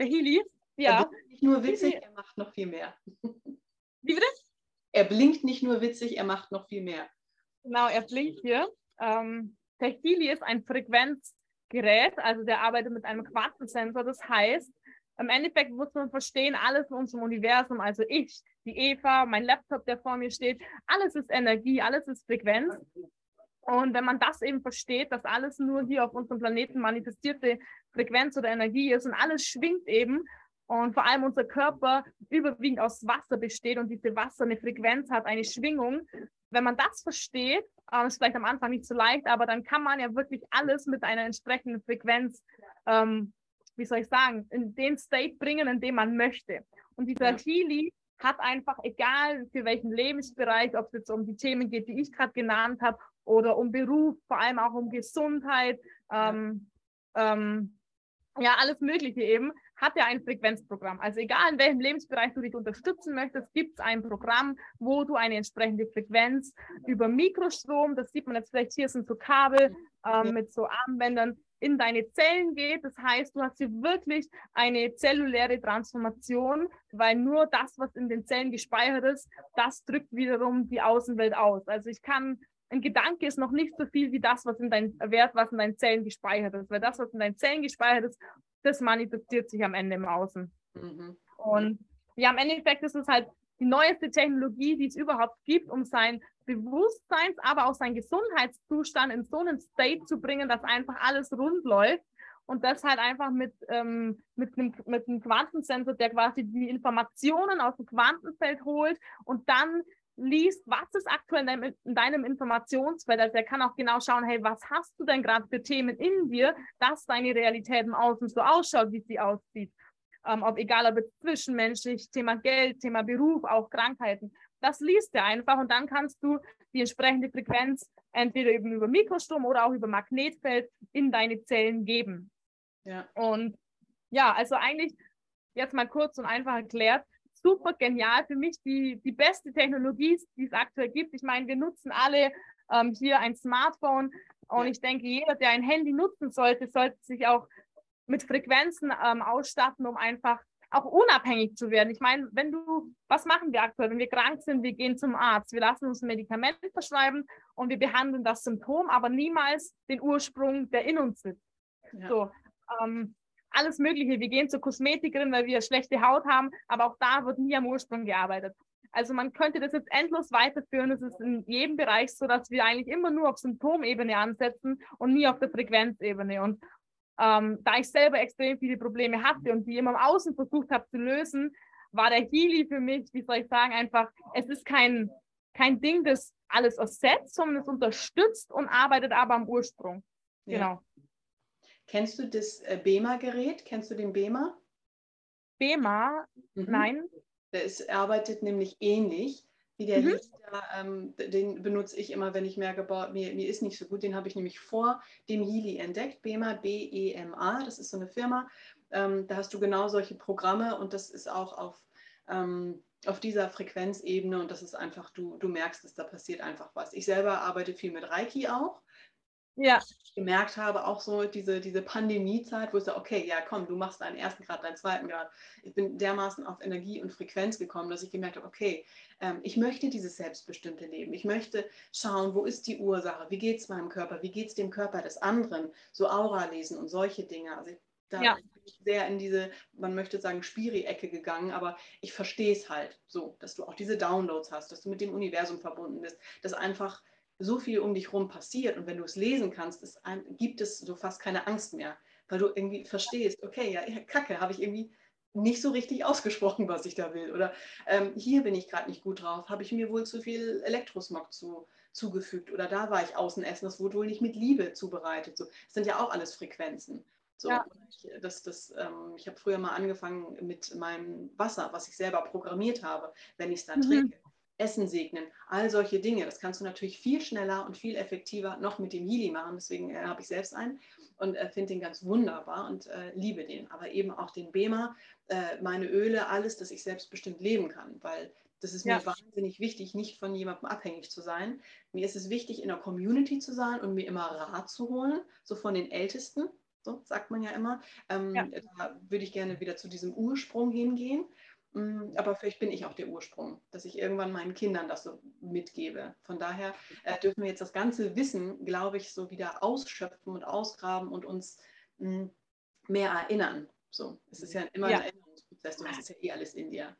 Der Healy? Ja. Er blinkt nicht nur witzig, er macht noch viel mehr. *laughs* Wie bitte? Er blinkt nicht nur witzig, er macht noch viel mehr. Genau, er blinkt hier. Ähm, Healy ist ein Frequenzgerät, also der arbeitet mit einem Quantensensor. Das heißt, im Endeffekt muss man verstehen, alles in unserem Universum, also ich, die Eva, mein Laptop, der vor mir steht, alles ist Energie, alles ist Frequenz. Und wenn man das eben versteht, dass alles nur hier auf unserem Planeten manifestierte Frequenz oder Energie ist und alles schwingt eben und vor allem unser Körper überwiegend aus Wasser besteht und diese Wasser eine Frequenz hat, eine Schwingung. Wenn man das versteht, äh, ist vielleicht am Anfang nicht so leicht, aber dann kann man ja wirklich alles mit einer entsprechenden Frequenz, ähm, wie soll ich sagen, in den State bringen, in dem man möchte. Und dieser. Healy hat einfach, egal für welchen Lebensbereich, ob es jetzt um die Themen geht, die ich gerade genannt habe, oder um Beruf, vor allem auch um Gesundheit, ähm, ähm, ja, alles Mögliche eben, hat er ein Frequenzprogramm. Also egal in welchem Lebensbereich du dich unterstützen möchtest, gibt es ein Programm, wo du eine entsprechende Frequenz über Mikrostrom, das sieht man jetzt vielleicht hier sind so Kabel ähm, mit so Armbändern, in deine Zellen geht. Das heißt, du hast hier wirklich eine zelluläre Transformation, weil nur das, was in den Zellen gespeichert ist, das drückt wiederum die Außenwelt aus. Also ich kann ein Gedanke ist noch nicht so viel wie das, was in deinen Wert, was in deinen Zellen gespeichert ist. Weil das, was in deinen Zellen gespeichert ist, das manifestiert sich am Ende im Außen. Mhm. Und ja, im Endeffekt ist es halt die neueste Technologie, die es überhaupt gibt, um sein Bewusstseins, aber auch seinen Gesundheitszustand in so einen State zu bringen, dass einfach alles rund läuft. Und das halt einfach mit, ähm, mit, einem, mit einem Quantensensor, der quasi die Informationen aus dem Quantenfeld holt und dann liest, was ist aktuell in deinem, in deinem Informationsfeld. Also er kann auch genau schauen, hey, was hast du denn gerade für Themen in dir, dass deine Realität im Außen so ausschaut, wie sie aussieht. Ähm, ob egal ob zwischenmenschlich, Thema Geld, Thema Beruf, auch Krankheiten. Das liest er einfach und dann kannst du die entsprechende Frequenz entweder eben über Mikrostrom oder auch über Magnetfeld in deine Zellen geben. Ja. Und ja, also eigentlich jetzt mal kurz und einfach erklärt, super genial für mich, die, die beste Technologie, die es aktuell gibt. Ich meine, wir nutzen alle ähm, hier ein Smartphone und ich denke, jeder, der ein Handy nutzen sollte, sollte sich auch mit Frequenzen ähm, ausstatten, um einfach auch unabhängig zu werden. Ich meine, wenn du, was machen wir aktuell? Wenn wir krank sind, wir gehen zum Arzt, wir lassen uns ein Medikament verschreiben und wir behandeln das Symptom, aber niemals den Ursprung, der in uns sitzt. Ja. So, ähm, alles Mögliche. Wir gehen zur Kosmetikerin, weil wir schlechte Haut haben, aber auch da wird nie am Ursprung gearbeitet. Also man könnte das jetzt endlos weiterführen. Es ist in jedem Bereich so, dass wir eigentlich immer nur auf Symptomebene ansetzen und nie auf der Frequenzebene. Und ähm, da ich selber extrem viele Probleme hatte und die immer im Außen versucht habe zu lösen, war der Healy für mich, wie soll ich sagen, einfach, es ist kein, kein Ding, das alles ersetzt, sondern es unterstützt und arbeitet aber am Ursprung. Ja. Kennst du das äh, BEMA-Gerät? Kennst du den BEMA? BEMA? Mhm. Nein. Es arbeitet nämlich ähnlich wie der mhm. Lichter, ähm, den benutze ich immer, wenn ich merke, boah, mir, mir ist nicht so gut. Den habe ich nämlich vor dem Healy entdeckt. BEMA, B-E-M-A, das ist so eine Firma. Ähm, da hast du genau solche Programme und das ist auch auf, ähm, auf dieser Frequenzebene und das ist einfach, du, du merkst dass da passiert einfach was. Ich selber arbeite viel mit Reiki auch ja. ich gemerkt habe, auch so diese, diese Pandemiezeit, wo ich sage, okay, ja komm, du machst deinen ersten Grad, deinen zweiten Grad. Ich bin dermaßen auf Energie und Frequenz gekommen, dass ich gemerkt habe, okay, ähm, ich möchte dieses selbstbestimmte Leben. Ich möchte schauen, wo ist die Ursache, wie geht es meinem Körper, wie geht es dem Körper des anderen, so Aura lesen und solche Dinge. Also ich, da ja. bin ich sehr in diese, man möchte sagen, Spiri-Ecke gegangen, aber ich verstehe es halt so, dass du auch diese Downloads hast, dass du mit dem Universum verbunden bist, dass einfach so viel um dich herum passiert und wenn du es lesen kannst, ist ein, gibt es so fast keine Angst mehr, weil du irgendwie verstehst, okay, ja, kacke, habe ich irgendwie nicht so richtig ausgesprochen, was ich da will. Oder ähm, hier bin ich gerade nicht gut drauf, habe ich mir wohl zu viel Elektrosmog zu, zugefügt oder da war ich außen essen, das wurde wohl nicht mit Liebe zubereitet. So, das sind ja auch alles Frequenzen. So, ja. ich, das, das, ähm, ich habe früher mal angefangen mit meinem Wasser, was ich selber programmiert habe, wenn ich es dann mhm. trinke. Essen segnen, all solche Dinge. Das kannst du natürlich viel schneller und viel effektiver noch mit dem Healy machen. Deswegen äh, habe ich selbst einen und äh, finde den ganz wunderbar und äh, liebe den. Aber eben auch den Bema, äh, meine Öle, alles, dass ich selbstbestimmt leben kann, weil das ist mir wahnsinnig wichtig, nicht von jemandem abhängig zu sein. Mir ist es wichtig, in der Community zu sein und mir immer Rat zu holen, so von den Ältesten. So sagt man ja immer. Ähm, ja. Da würde ich gerne wieder zu diesem Ursprung hingehen. Mm, aber vielleicht bin ich auch der Ursprung, dass ich irgendwann meinen Kindern das so mitgebe. Von daher äh, dürfen wir jetzt das ganze Wissen, glaube ich, so wieder ausschöpfen und ausgraben und uns mh, mm, mehr erinnern. So, es ist ja immer ja. ein Erinnerungsprozess und das ist ja eh alles in dir.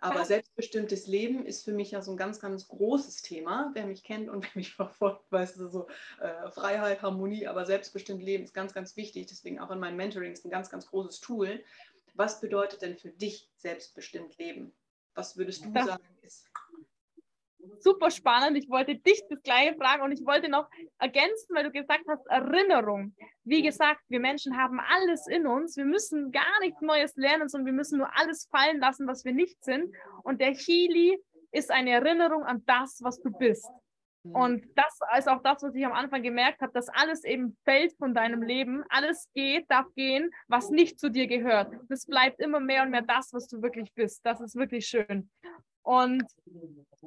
Aber selbstbestimmtes Leben ist für mich ja so ein ganz, ganz großes Thema. Wer mich kennt und *laughs* wer mich verfolgt, weiß so äh, Freiheit, Harmonie, aber selbstbestimmt Leben ist ganz, ganz wichtig. Deswegen auch in meinen Mentorings ein ganz, ganz großes Tool, was bedeutet denn für dich selbstbestimmt Leben? Was würdest du das sagen ist? Super spannend. Ich wollte dich das gleiche fragen und ich wollte noch ergänzen, weil du gesagt hast, Erinnerung. Wie gesagt, wir Menschen haben alles in uns. Wir müssen gar nichts Neues lernen, sondern wir müssen nur alles fallen lassen, was wir nicht sind. Und der Healy ist eine Erinnerung an das, was du bist. Mhm. Und das ist auch das, was ich am Anfang gemerkt habe, dass alles eben fällt von deinem Leben. Alles geht, darf gehen, was nicht zu dir gehört. Das bleibt immer mehr und mehr das, was du wirklich bist. Das ist wirklich schön. Und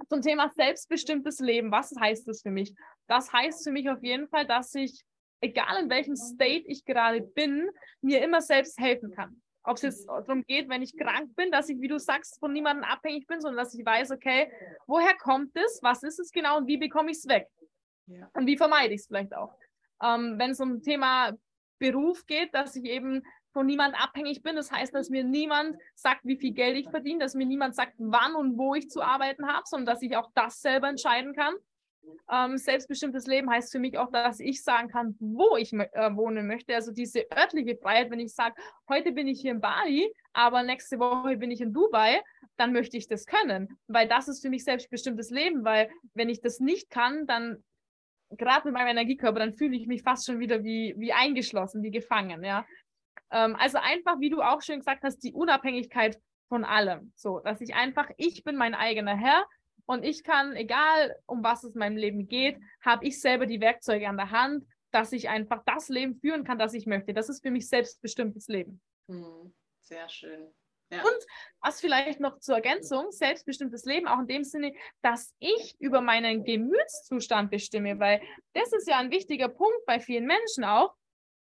zum Thema selbstbestimmtes Leben, was heißt das für mich? Das heißt für mich auf jeden Fall, dass ich, egal in welchem State ich gerade bin, mir immer selbst helfen kann. Ob es jetzt darum geht, wenn ich krank bin, dass ich, wie du sagst, von niemandem abhängig bin, sondern dass ich weiß, okay, woher kommt es, was ist es genau und wie bekomme ich es weg? Ja. Und wie vermeide ich es vielleicht auch? Ähm, wenn es um Thema Beruf geht, dass ich eben von niemandem abhängig bin. Das heißt, dass mir niemand sagt, wie viel Geld ich verdiene, dass mir niemand sagt, wann und wo ich zu arbeiten habe, sondern dass ich auch das selber entscheiden kann. Ähm, selbstbestimmtes Leben heißt für mich auch, dass ich sagen kann, wo ich äh, wohnen möchte. Also diese örtliche Freiheit, wenn ich sage, heute bin ich hier in Bali, aber nächste Woche bin ich in Dubai, dann möchte ich das können, weil das ist für mich selbstbestimmtes Leben, weil wenn ich das nicht kann, dann gerade mit meinem Energiekörper, dann fühle ich mich fast schon wieder wie, wie eingeschlossen, wie gefangen, ja. Ähm, also einfach, wie du auch schön gesagt hast, die Unabhängigkeit von allem. So, dass ich einfach, ich bin mein eigener Herr, Und ich kann, egal um was es in meinem Leben geht, habe ich selber die Werkzeuge an der Hand, dass ich einfach das Leben führen kann, das ich möchte. Das ist für mich selbstbestimmtes Leben. Hm, sehr schön. Ja. Und was vielleicht noch zur Ergänzung, selbstbestimmtes Leben, auch in dem Sinne, dass ich über meinen Gemütszustand bestimme, weil das ist ja ein wichtiger Punkt bei vielen Menschen auch,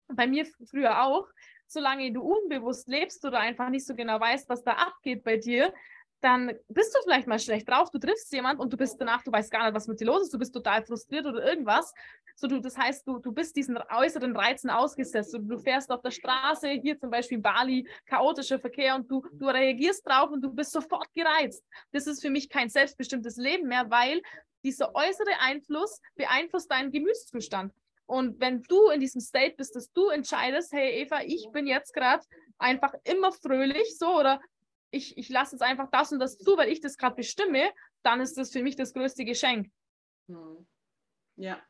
bei mir früher auch, solange du unbewusst lebst oder einfach nicht so genau weißt, was da abgeht bei dir, dann bist du vielleicht mal schlecht drauf, du triffst jemand und du bist danach, du weißt gar nicht, was mit dir los ist, du bist total frustriert oder irgendwas. So, du, das heißt, du, du bist diesen äußeren Reizen ausgesetzt. Du, du fährst auf der Straße, hier zum Beispiel Bali, chaotischer Verkehr und du, du reagierst drauf und du bist sofort gereizt. Das ist für mich kein selbstbestimmtes Leben mehr, weil dieser äußere Einfluss beeinflusst deinen Gemütszustand. Und wenn du in diesem State bist, dass du entscheidest, hey Eva, ich bin jetzt gerade einfach immer fröhlich, so oder ich, ich lasse jetzt einfach das und das zu, weil ich das gerade bestimme, dann ist das für mich das größte Geschenk. Hm. Ja,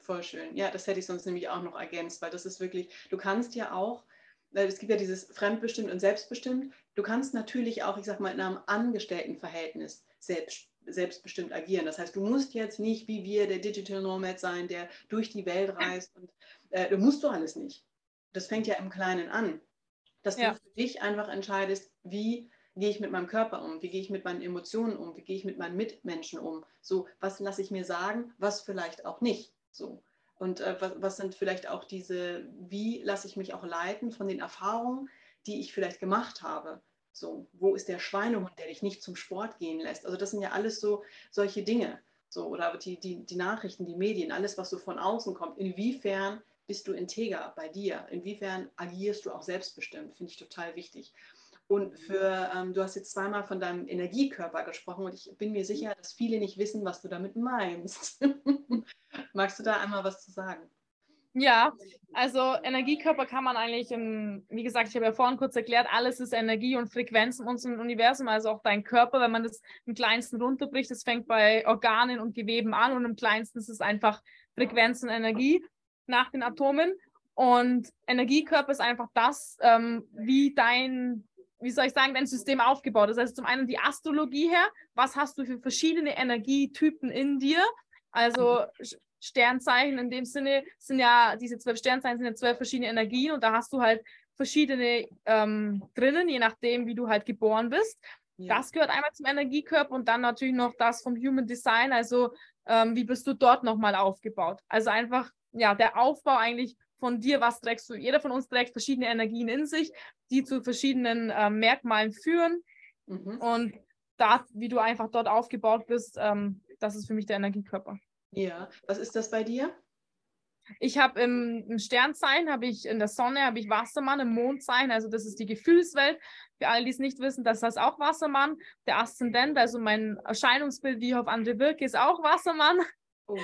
voll schön. Ja, das hätte ich sonst nämlich auch noch ergänzt, weil das ist wirklich, du kannst ja auch, es gibt ja dieses fremdbestimmt und selbstbestimmt, du kannst natürlich auch, ich sag mal, in einem Angestelltenverhältnis selbst, selbstbestimmt agieren. Das heißt, du musst jetzt nicht wie wir der Digital Nomad sein, der durch die Welt reist und äh, du musst du alles nicht. Das fängt ja im Kleinen an. Dass ja. du für dich einfach entscheidest, wie gehe ich mit meinem Körper um? Wie gehe ich mit meinen Emotionen um? Wie gehe ich mit meinen Mitmenschen um? So, was lasse ich mir sagen, was vielleicht auch nicht? So. Und äh, was, was sind vielleicht auch diese, wie lasse ich mich auch leiten von den Erfahrungen, die ich vielleicht gemacht habe? So, wo ist der Schweinehund, der dich nicht zum Sport gehen lässt? Also das sind ja alles so solche Dinge. So, oder die, die, die Nachrichten, die Medien, alles, was so von außen kommt. Inwiefern bist du integer bei dir? Inwiefern agierst du auch selbstbestimmt? Finde ich total wichtig. Und für, ähm, du hast jetzt zweimal von deinem Energiekörper gesprochen und ich bin mir sicher, dass viele nicht wissen, was du damit meinst. *laughs* Magst du da einmal was zu sagen? Ja, also Energiekörper kann man eigentlich, im, wie gesagt, ich habe ja vorhin kurz erklärt, alles ist Energie und Frequenz in unserem Universum, also auch dein Körper, wenn man das im kleinsten runterbricht, das fängt bei Organen und Geweben an und im kleinsten ist es einfach Frequenz und Energie nach den Atomen. Und Energiekörper ist einfach das, ähm, wie dein wie soll ich sagen, dein System aufgebaut ist. Das heißt, zum einen die Astrologie her, was hast du für verschiedene Energietypen in dir? Also Sternzeichen in dem Sinne sind ja, diese zwölf Sternzeichen sind ja zwölf verschiedene Energien und da hast du halt verschiedene ähm, drinnen, je nachdem, wie du halt geboren bist. Ja. Das gehört einmal zum Energiekörper und dann natürlich noch das vom Human Design, also ähm, wie bist du dort nochmal aufgebaut. Also einfach, ja, der Aufbau eigentlich von dir, was trägst du? Jeder von uns trägt verschiedene Energien in sich, die zu verschiedenen äh, Merkmalen führen. Mhm. Und da, wie du einfach dort aufgebaut bist, ähm, das ist für mich der Energiekörper. Ja, was ist das bei dir? Ich habe im, im, Sternzeichen, habe ich in der Sonne, habe ich Wassermann, im Mondzeichen, also das ist die Gefühlswelt. Für alle, die es nicht wissen, das heißt auch Wassermann. Der Aszendent, also mein Erscheinungsbild, wie ich auf andere wirke, ist auch Wassermann. Oh.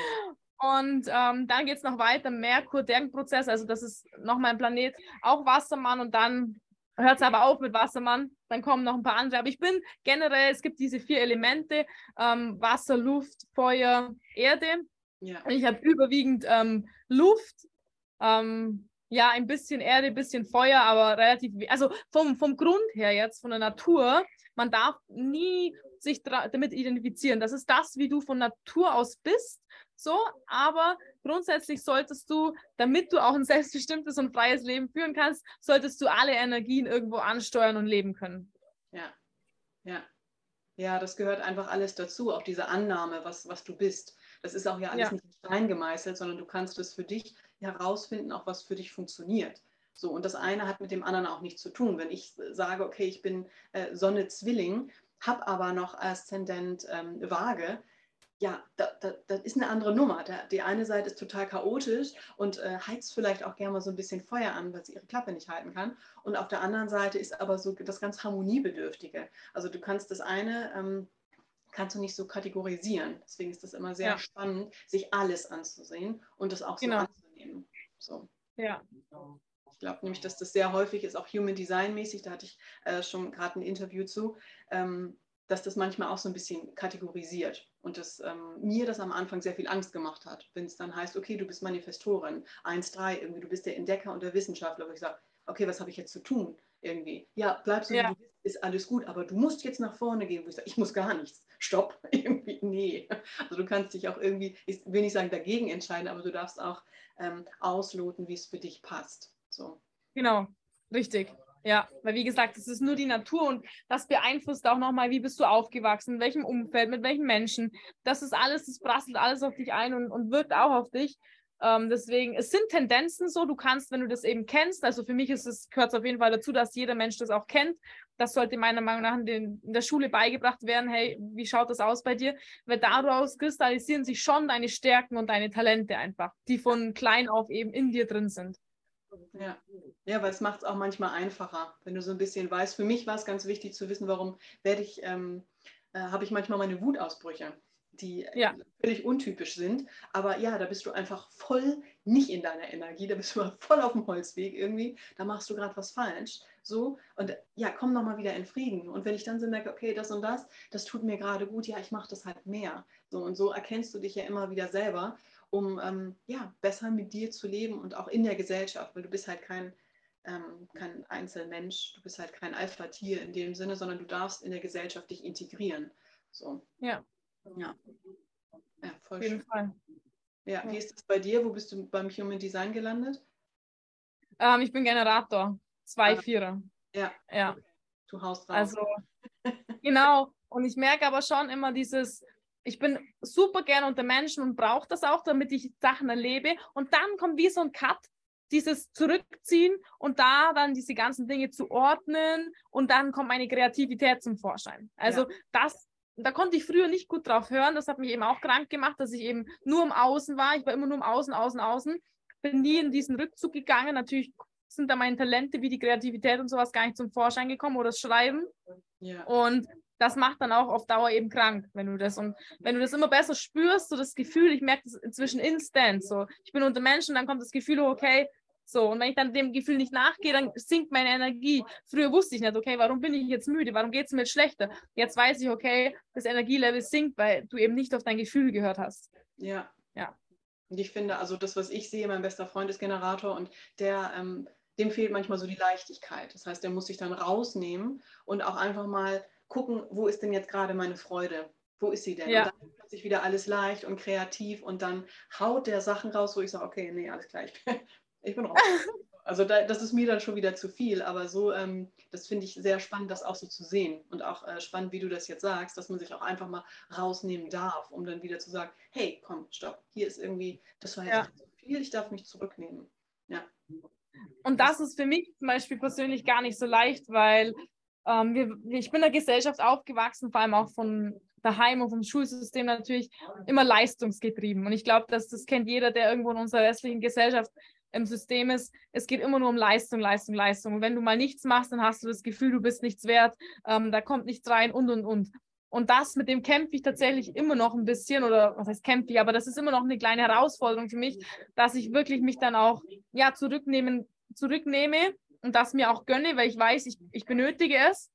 Und ähm, dann geht es noch weiter, Merkur, Denkprozess, also das ist nochmal ein Planet, auch Wassermann und dann hört es aber auf mit Wassermann, dann kommen noch ein paar andere. Aber ich bin generell, es gibt diese vier Elemente, ähm, Wasser, Luft, Feuer, Erde. Ja. Und ich habe überwiegend ähm, Luft, ähm, ja, ein bisschen Erde, ein bisschen Feuer, aber relativ, also vom, vom Grund her jetzt, von der Natur, man darf nie sich damit identifizieren. Das ist das, wie du von Natur aus bist so, aber grundsätzlich solltest du, damit du auch ein *laughs* selbstbestimmtes und freies Leben führen kannst, solltest du alle Energien irgendwo ansteuern und leben können. Ja, ja. Ja, das gehört einfach alles dazu, auch diese Annahme, was, was du bist. Das ist auch ja alles ja. nicht in Stein gemeißelt, sondern du kannst es für dich herausfinden, auch was für dich funktioniert. So, und das eine hat mit dem anderen auch nichts zu tun. Wenn ich sage, okay, ich bin äh, Sonne Zwilling, habe aber noch Aszendent ähm, Waage, ja, das da, da ist eine andere Nummer. Da, die eine Seite ist total chaotisch und äh, heizt vielleicht auch gerne mal so ein bisschen Feuer an, weil sie ihre Klappe nicht halten kann. Und auf der anderen Seite ist aber so das ganz Harmoniebedürftige. Also du kannst das eine, ähm, kannst du nicht so kategorisieren. Deswegen ist das immer sehr ja. spannend, sich alles anzusehen und das auch so genau. anzunehmen. So. Ja. Ich glaube nämlich, dass das sehr häufig ist, auch Human Design mäßig, da hatte ich äh, schon gerade ein Interview zu, ähm, dass das manchmal auch so ein bisschen kategorisiert und dass ähm, mir das am Anfang sehr viel Angst gemacht hat, wenn es dann heißt, okay, du bist Manifestorin, 1-3, irgendwie, du bist der Entdecker und der Wissenschaftler, wo ich sage, okay, was habe ich jetzt zu tun? irgendwie. Ja, bleibst du, ja. wie du bist, ist alles gut, aber du musst jetzt nach vorne gehen, wo ich sage, ich muss gar nichts. Stopp, *laughs* irgendwie, nee. Also du kannst dich auch irgendwie, ich will nicht sagen dagegen entscheiden, aber du darfst auch ähm, ausloten, wie es für dich passt. So. Genau, richtig. Ja, weil wie gesagt, es ist nur die Natur und das beeinflusst auch nochmal, wie bist du aufgewachsen, in welchem Umfeld, mit welchen Menschen. Das ist alles, das prasselt alles auf dich ein und, und wirkt auch auf dich. Ähm, deswegen, es sind Tendenzen so, du kannst, wenn du das eben kennst, also für mich ist es, gehört es auf jeden Fall dazu, dass jeder Mensch das auch kennt. Das sollte meiner Meinung nach in, den, in der Schule beigebracht werden, hey, wie schaut das aus bei dir? Weil daraus kristallisieren sich schon deine Stärken und deine Talente einfach, die von klein auf eben in dir drin sind. Ja, ja weil es macht es auch manchmal einfacher, wenn du so ein bisschen weißt. Für mich war es ganz wichtig zu wissen, warum werde ich, ähm, äh, habe ich manchmal meine Wutausbrüche, die äh, ja. völlig untypisch sind. Aber ja, da bist du einfach voll nicht in deiner Energie, da bist du *laughs* voll auf dem Holzweg irgendwie, da machst du gerade was falsch. So, und ja, komm nochmal wieder in Frieden. Und wenn ich dann so merke, okay, das und das, das tut mir gerade gut, ja, ich mache das halt mehr. So, und so erkennst du dich ja immer wieder selber um ähm, ja, besser mit dir zu leben und auch in der Gesellschaft, weil du bist halt kein, ähm, kein Einzelmensch, du bist halt kein Alpha-Tier in dem Sinne, sondern du darfst in der Gesellschaft dich integrieren. So. Ja. Ja. Ja, voll Auf jeden schön. Fall. Ja, wie ist das bei dir? Wo bist du beim Human Design gelandet? Ähm, ich bin Generator, zwei ah. Vierer. Ja. Ja. Du haust raus. Also, *laughs* genau. Und ich merke aber schon immer dieses, ich bin super gerne unter Menschen und brauche das auch, damit ich Sachen erlebe. Und dann kommt wie so ein Cut, dieses Zurückziehen und da dann diese ganzen Dinge zu ordnen und dann kommt meine Kreativität zum Vorschein. Also ja. das, da konnte ich früher nicht gut drauf hören. Das hat mich eben auch krank gemacht, dass ich eben nur im Außen war. Ich war immer nur im Außen, Außen, Außen. Bin nie in diesen Rückzug gegangen. Natürlich sind da meine Talente wie die Kreativität und sowas gar nicht zum Vorschein gekommen oder das Schreiben. Ja. Und das macht dann auch auf Dauer eben krank, wenn du das und wenn du das immer besser spürst, so das Gefühl, ich merke das inzwischen instant, so ich bin unter Menschen, dann kommt das Gefühl, okay, so und wenn ich dann dem Gefühl nicht nachgehe, dann sinkt meine Energie. Früher wusste ich nicht, okay, warum bin ich jetzt müde, warum geht es mir jetzt schlechter? Jetzt weiß ich, okay, das Energielevel sinkt, weil du eben nicht auf dein Gefühl gehört hast. Ja. Ja. Und ich finde, also das, was ich sehe, mein bester Freund ist Generator und der ähm, dem fehlt manchmal so die Leichtigkeit. Das heißt, der muss sich dann rausnehmen und auch einfach mal gucken, wo ist denn jetzt gerade meine Freude? Wo ist sie denn? Ja. Und dann wird sich wieder alles leicht und kreativ und dann haut der Sachen raus, wo ich sage, okay, nee, alles gleich. *laughs* ich bin raus. *laughs* Also da, das ist mir dann schon wieder zu viel, aber so, ähm, das finde ich sehr spannend, das auch so zu sehen und auch äh, spannend, wie du das jetzt sagst, dass man sich auch einfach mal rausnehmen darf, um dann wieder zu sagen, hey, komm, stopp, hier ist irgendwie, das war jetzt ja. zu viel, ich darf mich zurücknehmen. Ja. Und das ist für mich zum Beispiel persönlich gar nicht so leicht, weil ähm, wir, ich bin in der Gesellschaft aufgewachsen, vor allem auch von daheim und vom Schulsystem natürlich immer leistungsgetrieben. Und ich glaube, dass das kennt jeder, der irgendwo in unserer restlichen Gesellschaft im System ist. Es geht immer nur um Leistung, Leistung, Leistung. Und wenn du mal nichts machst, dann hast du das Gefühl, du bist nichts wert, ähm, da kommt nichts rein und und und. Und das, mit dem kämpfe ich tatsächlich immer noch ein bisschen, oder was heißt kämpfe ich, aber das ist immer noch eine kleine Herausforderung für mich, dass ich wirklich mich dann auch ja, zurücknehmen, zurücknehme und das mir auch gönne, weil ich weiß, ich, ich benötige es.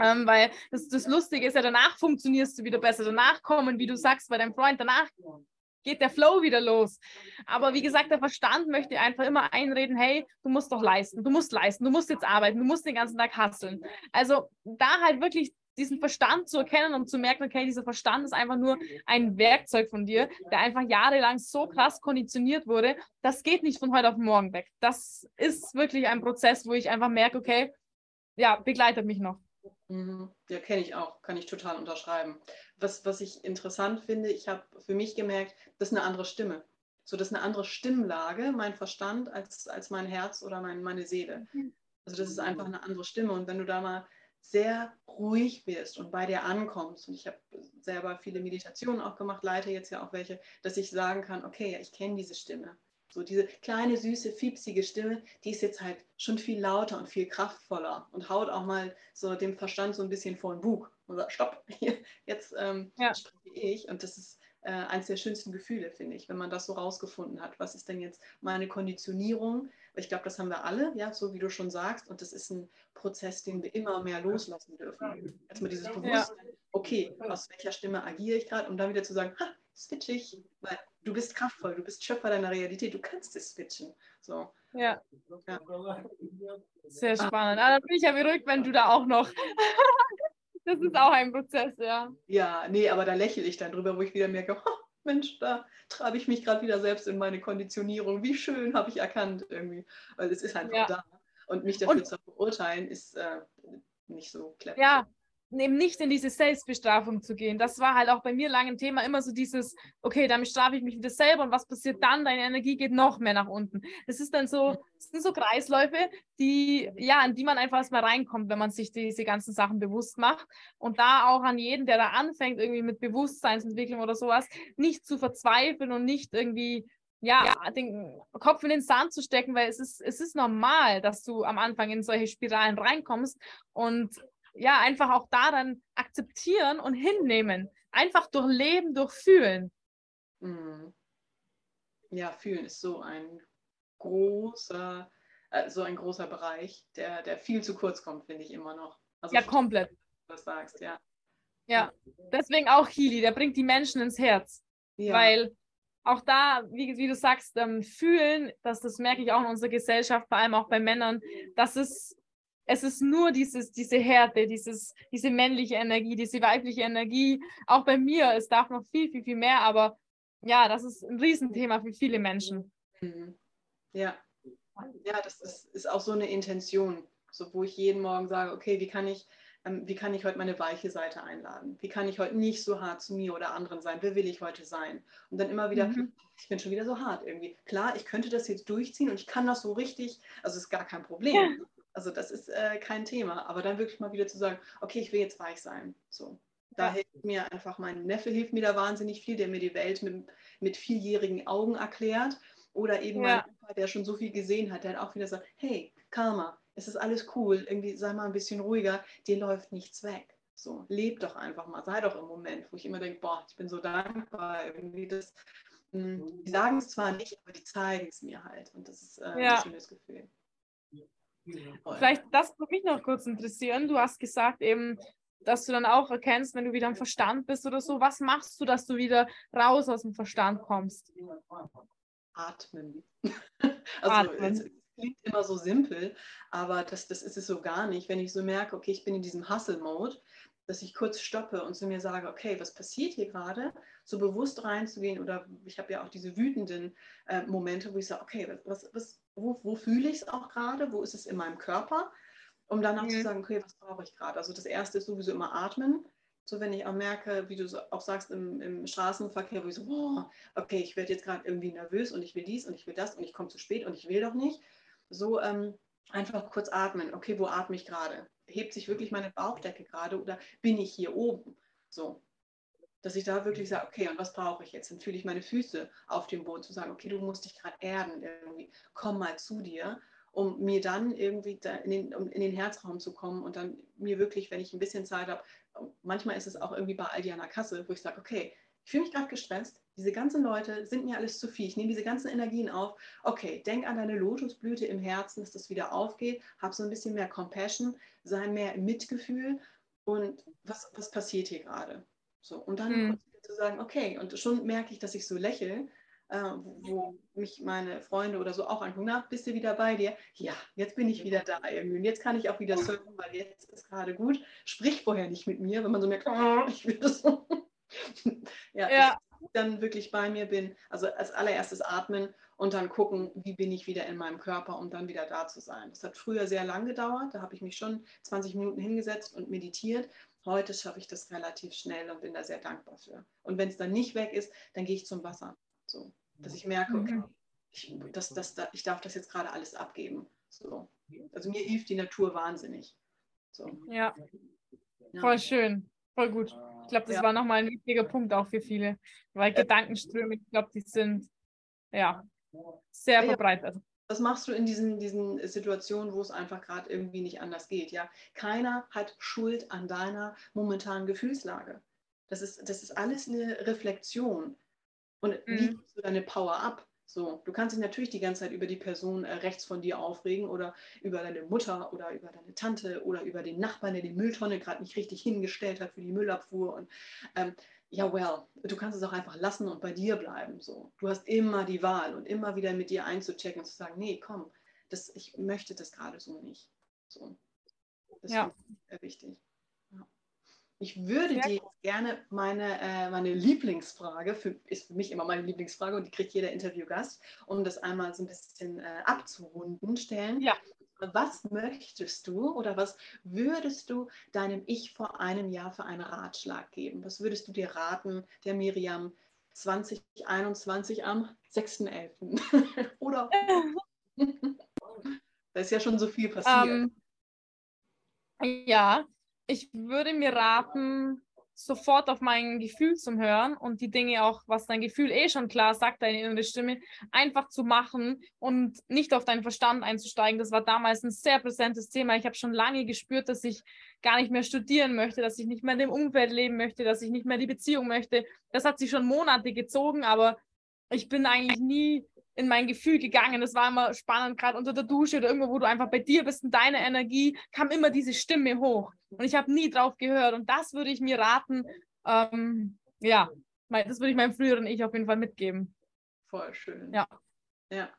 Ähm, weil das, das Lustige ist ja, danach funktionierst du wieder besser. Danach kommen, wie du sagst, bei deinem Freund, danach geht der Flow wieder los. Aber wie gesagt, der Verstand möchte einfach immer einreden, hey, du musst doch leisten, du musst leisten, du musst jetzt arbeiten, du musst den ganzen Tag hasseln. Also da halt wirklich diesen Verstand zu erkennen und zu merken, okay, dieser Verstand ist einfach nur ein Werkzeug von dir, der einfach jahrelang so krass konditioniert wurde, das geht nicht von heute auf morgen weg. Das ist wirklich ein Prozess, wo ich einfach merke, okay, ja, begleitet mich noch. Mhm. Ja, kenne ich auch, kann ich total unterschreiben. Was, was ich interessant finde, ich habe für mich gemerkt, das ist eine andere Stimme. So, das ist eine andere Stimmlage, mein Verstand, als, als mein Herz oder mein, meine Seele. Mhm. Also das ist einfach eine andere Stimme. Und wenn du da mal sehr ruhig bist und bei dir ankommst, und ich habe selber viele Meditationen auch gemacht, leite jetzt ja auch welche, dass ich sagen kann, okay, ja, ich kenne diese Stimme. So diese kleine, süße, fiepsige Stimme, die ist jetzt halt schon viel lauter und viel kraftvoller und haut auch mal so dem Verstand so ein bisschen vor den Bug und sagt, stopp, *laughs* jetzt ähm, ja. spreche ich. Und das ist äh, eines der schönsten Gefühle, finde ich, wenn man das so rausgefunden hat. Was ist denn jetzt meine Konditionierung? Ich glaube, das haben wir alle, ja, so wie du schon sagst. Und das ist ein Prozess, den wir immer mehr loslassen dürfen. Erstmal dieses Bewusstsein, okay, aus welcher Stimme agiere ich gerade, um dann wieder zu sagen, ha, switch ich, weil du bist kraftvoll, du bist Schöpfer deiner Realität, du kannst es switchen. So. Ja. ja. Sehr spannend. Ah, dann bin ich ja beruhigt, wenn du da auch noch. Das ist auch ein Prozess, ja. Ja, nee, aber da lächle ich dann drüber, wo ich wieder merke, *laughs* oh, Mensch, da treibe ich mich gerade wieder selbst in meine Konditionierung. Wie schön habe ich erkannt irgendwie. Weil es ist einfach ja. da. Und mich dafür Und, zu verurteilen, ist äh, nicht so clever. Ja, eben nicht in diese Selbstbestrafung zu gehen. Das war halt auch bei mir lange ein Thema, immer so dieses, okay, damit strafe ich mich wieder selber und was passiert dann? Deine Energie geht noch mehr nach unten. Das ist dann so, das sind so Kreisläufe, die, ja, in die man einfach erstmal reinkommt, wenn man sich diese ganzen Sachen bewusst macht. Und da auch an jeden, der da anfängt, irgendwie mit Bewusstseinsentwicklung oder sowas, nicht zu verzweifeln und nicht irgendwie ja, den Kopf in den Sand zu stecken, weil es ist, es ist normal, dass du am Anfang in solche Spiralen reinkommst und ja, einfach auch da dann akzeptieren und hinnehmen. Einfach durchleben, durchfühlen. Mhm. Ja, fühlen ist so ein großer, äh, so ein großer Bereich, der, der viel zu kurz kommt, finde ich immer noch. Also, ja, komplett. Was sagst, ja. Ja, deswegen auch Healy, der bringt die Menschen ins Herz. Ja. Weil auch da, wie, wie du sagst, ähm, fühlen, dass das merke ich auch in unserer Gesellschaft, vor allem auch bei Männern, dass es es ist nur dieses, diese Härte, dieses, diese männliche Energie, diese weibliche Energie. Auch bei mir, es darf noch viel, viel, viel mehr, aber ja, das ist ein Riesenthema für viele Menschen. Mhm. Ja, ja, das ist, ist auch so eine Intention, so wo ich jeden Morgen sage, okay, wie kann ich, ähm, wie kann ich heute meine weiche Seite einladen? Wie kann ich heute nicht so hart zu mir oder anderen sein? Wer will ich heute sein? Und dann immer wieder, mhm. ich bin schon wieder so hart irgendwie. Klar, ich könnte das jetzt durchziehen und ich kann das so richtig, also ist gar kein Problem. Also das ist äh, kein Thema. Aber dann wirklich mal wieder zu sagen, okay, ich will jetzt weich sein. So. Da ja. hilft mir einfach mein Neffe hilft mir da wahnsinnig viel, der mir die Welt mit, mit vierjährigen Augen erklärt. Oder eben ja. mein Opa, der schon so viel gesehen hat, der hat auch wieder sagt, hey, Karma, es ist alles cool, irgendwie sei mal ein bisschen ruhiger, dir läuft nichts weg. So, leb doch einfach mal, sei doch im Moment, wo ich immer denke, boah, ich bin so dankbar, irgendwie das, hm, die sagen es zwar nicht, aber die zeigen es mir halt. Und das ist äh, ja. ein schönes Gefühl. Vielleicht das würde mich noch kurz interessieren. Du hast gesagt eben, dass du dann auch erkennst, wenn du wieder im Verstand bist oder so. Was machst du, dass du wieder raus aus dem Verstand kommst? Atmen. *laughs* also Atmen. Es, klingt immer so simpel, aber das, das ist es so gar nicht. Wenn ich so merke, okay, ich bin in diesem Hustle-Mode, dass ich kurz stoppe und zu mir sage, okay, was passiert hier gerade? So bewusst reinzugehen oder ich habe ja auch diese wütenden äh, Momente, wo ich sage, okay, was, was, wo, wo fühle ich es auch gerade, wo ist es in meinem Körper, um dann auch mhm. zu sagen, okay, was brauche ich gerade? Also das erste ist sowieso immer atmen. So wenn ich auch merke, wie du auch sagst im, im Straßenverkehr, wo ich so, boah, okay, ich werde jetzt gerade irgendwie nervös und ich will dies und ich will das und ich komme zu spät und ich will doch nicht. So ähm, einfach kurz atmen. Okay, wo atme ich gerade? Hebt sich wirklich meine Bauchdecke gerade oder bin ich hier oben? So, dass ich da wirklich sage, okay, und was brauche ich jetzt? Dann fühle ich meine Füße auf dem Boden, zu sagen, okay, du musst dich gerade erden, irgendwie, komm mal zu dir, um mir dann irgendwie da in, den, um in den Herzraum zu kommen und dann mir wirklich, wenn ich ein bisschen Zeit habe, manchmal ist es auch irgendwie bei Aldi an der Kasse, wo ich sage, okay, ich fühle mich gerade gestresst, diese ganzen Leute sind mir alles zu viel, ich nehme diese ganzen Energien auf, okay, denk an deine Lotusblüte im Herzen, dass das wieder aufgeht, hab so ein bisschen mehr Compassion, sei mehr Mitgefühl und was, was passiert hier gerade? So, und dann mhm. zu sagen, okay, und schon merke ich, dass ich so lächle, äh, wo, wo, mich meine Freunde oder so auch angucken, na, bist du wieder bei dir? Ja, jetzt bin ich wieder da irgendwie. Und jetzt kann ich auch wieder surfen, weil jetzt ist gerade gut. Sprich vorher nicht mit mir, wenn man so merkt, oh, *laughs* ich will das so. *laughs* ja, ja. dann wirklich bei mir bin. Also als allererstes atmen und dann gucken, wie bin ich wieder in meinem Körper, um dann wieder da zu sein. Das hat früher sehr lang gedauert. Da habe ich mich schon 20 Minuten hingesetzt und meditiert. Heute schaffe ich das relativ schnell und bin da sehr dankbar für. Und wenn es dann nicht weg ist, dann gehe ich zum Wasser. So, dass ich merke, okay, ich, das, das, das, ich darf das jetzt gerade alles abgeben. So. Also mir hilft die Natur wahnsinnig. So. Ja. ja. Voll schön. Voll gut. Ich glaube, das ja. war nochmal ein wichtiger Punkt auch für viele, weil Gedankenströme, ich glaube, die sind ja sehr verbreitet was machst du in diesen, diesen Situationen, wo es einfach gerade irgendwie nicht anders geht? Ja, keiner hat Schuld an deiner momentanen Gefühlslage. Das ist, das ist alles eine Reflexion. Und mhm. wie gibst du deine Power ab? So, du kannst dich natürlich die ganze Zeit über die Person äh, rechts von dir aufregen oder über deine Mutter oder über deine Tante oder über den Nachbarn, der die Mülltonne gerade nicht richtig hingestellt hat für die Müllabfuhr. Und ähm, ja, well, du kannst es auch einfach lassen und bei dir bleiben. So. Du hast immer die Wahl und immer wieder mit dir einzuchecken und zu sagen, nee, komm, das, ich möchte das gerade so nicht. So. Das ja. ist wichtig. Ja. Ich würde Sehr dir jetzt gerne meine, äh, meine Lieblingsfrage, für, ist für mich immer meine Lieblingsfrage und die kriegt jeder Interviewgast, um das einmal so ein bisschen äh, abzurunden, stellen. Ja. Was möchtest du oder was würdest du deinem Ich vor einem Jahr für einen Ratschlag geben? Was würdest du dir raten, der Miriam 2021 am 6.11. *laughs* oder? *laughs* da ist ja schon so viel passiert. Um, ähm, ja, ich würde mir raten, sofort auf mein Gefühl zu hören und die Dinge auch, was dein Gefühl eh schon klar sagt, deine innere Stimme, einfach zu machen und nicht auf deinen Verstand einzusteigen. Das war damals ein sehr präsentes Thema. Ich habe schon lange gespürt, dass ich gar nicht mehr studieren möchte, dass ich nicht mehr in dem Umfeld leben möchte, dass ich nicht mehr die Beziehung möchte. Das hat sich schon Monate gezogen, aber ich bin eigentlich nie in mein Gefühl gegangen. Das war immer spannend, gerade unter der Dusche oder irgendwo, wo du einfach bei dir bist und deine Energie, kam immer diese Stimme hoch. Und ich habe nie drauf gehört. Und das würde ich mir raten, ähm, ja, das würde ich meinem früheren Ich auf jeden Fall mitgeben. Voll schön. Ja. Ja.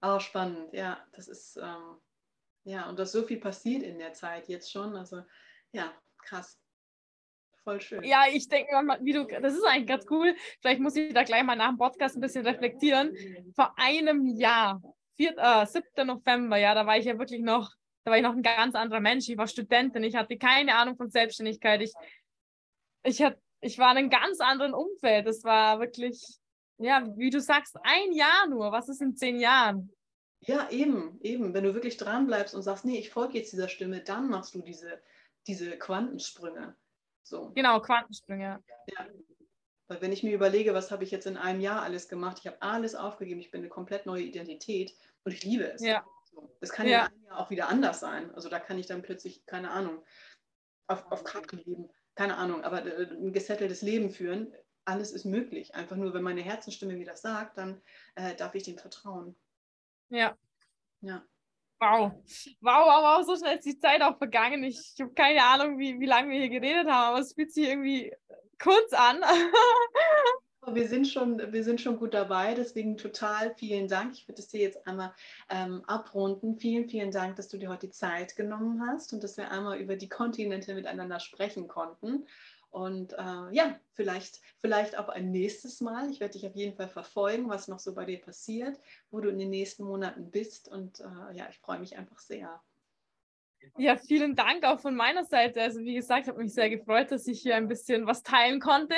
Auch spannend, ja. Das ist, ähm, ja, und dass so viel passiert in der Zeit jetzt schon. Also, ja, krass. Voll schön. Ja, ich denke mal, wie du, das ist eigentlich ganz cool. Vielleicht muss ich da gleich mal nach dem Podcast ein bisschen reflektieren. Vor einem Jahr, 4, äh, 7. November, ja, da war ich ja wirklich noch, da war ich noch ein ganz anderer Mensch. Ich war Studentin, ich hatte keine Ahnung von Selbstständigkeit. Ich, ich, hat, ich war in einem ganz anderen Umfeld. Das war wirklich, ja, wie du sagst, ein Jahr nur. Was ist in zehn Jahren? Ja, eben, eben. Wenn du wirklich dran bleibst und sagst, nee, ich folge jetzt dieser Stimme, dann machst du diese, diese Quantensprünge. So. Genau, Quantensprünge. Ja. Weil wenn ich mir überlege, was habe ich jetzt in einem Jahr alles gemacht, ich habe alles aufgegeben, ich bin eine komplett neue Identität und ich liebe es. Ja. Das kann ja. in einem Jahr auch wieder anders sein. Also da kann ich dann plötzlich, keine Ahnung, auf, auf Karten leben, keine Ahnung, aber äh, ein gesetteltes Leben führen. Alles ist möglich. Einfach nur, wenn meine Herzenstimme mir das sagt, dann äh, darf ich dem vertrauen. Ja. Ja. Wow. Wow, wow, wow, so schnell ist die Zeit auch vergangen. Ich, ich habe keine Ahnung, wie, wie lange wir hier geredet haben, aber es fühlt sich irgendwie kurz an. *laughs* wir sind schon, wir sind schon gut dabei, deswegen total vielen Dank. Ich würde es dir jetzt einmal ähm, abrunden. Vielen, vielen Dank, dass du dir heute die Zeit genommen hast und dass wir einmal über die Kontinente miteinander sprechen konnten. Und äh, ja, vielleicht, vielleicht auch ein nächstes Mal. Ich werde dich auf jeden Fall verfolgen, was noch so bei dir passiert, wo du in den nächsten Monaten bist. Und äh, ja, ich freue mich einfach sehr. Ja, vielen Dank auch von meiner Seite. Also wie gesagt, habe mich sehr gefreut, dass ich hier ein bisschen was teilen konnte.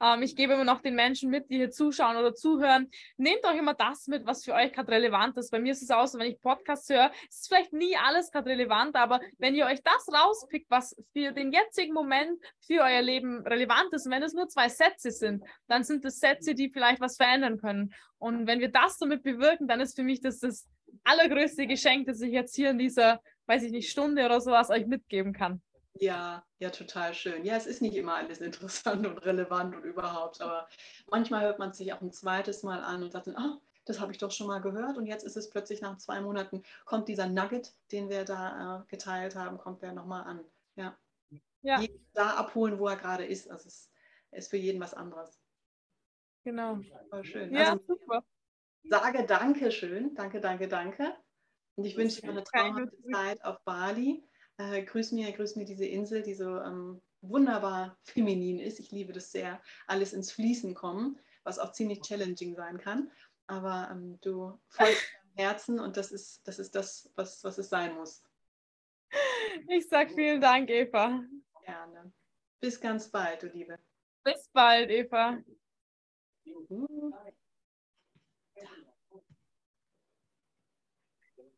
Ähm, ich gebe immer noch den Menschen mit, die hier zuschauen oder zuhören. Nehmt euch immer das mit, was für euch gerade relevant ist. Bei mir ist es auch so, wenn ich Podcasts höre, ist vielleicht nie alles gerade relevant, aber wenn ihr euch das rauspickt, was für den jetzigen Moment für euer Leben relevant ist, und wenn es nur zwei Sätze sind, dann sind es Sätze, die vielleicht was verändern können. Und wenn wir das damit bewirken, dann ist für mich das das allergrößte Geschenk, das ich jetzt hier in dieser weiß ich nicht, Stunde oder sowas euch mitgeben kann. Ja, ja, total schön. Ja, es ist nicht immer alles *laughs* interessant und relevant und überhaupt, aber manchmal hört man sich auch ein zweites Mal an und sagt dann, oh, das habe ich doch schon mal gehört und jetzt ist es plötzlich nach zwei Monaten, kommt dieser Nugget, den wir da äh, geteilt haben, kommt der nochmal an. Ja. ja. Da abholen, wo er gerade ist. Also es ist für jeden was anderes. Genau. Voll schön. Ja, also, super. Sage Danke schön. Danke, danke, danke. Und ich wünsche dir eine traumhafte Zeit auf Bali. Äh, grüß mir, grüß mir diese Insel, die so ähm, wunderbar feminin ist. Ich liebe das sehr, alles ins Fließen kommen, was auch ziemlich challenging sein kann. Aber ähm, du folgst deinem Herzen und das ist das, ist das was, was es sein muss. Ich sag vielen Dank, Eva. Gerne. Bis ganz bald, du Liebe. Bis bald, Eva.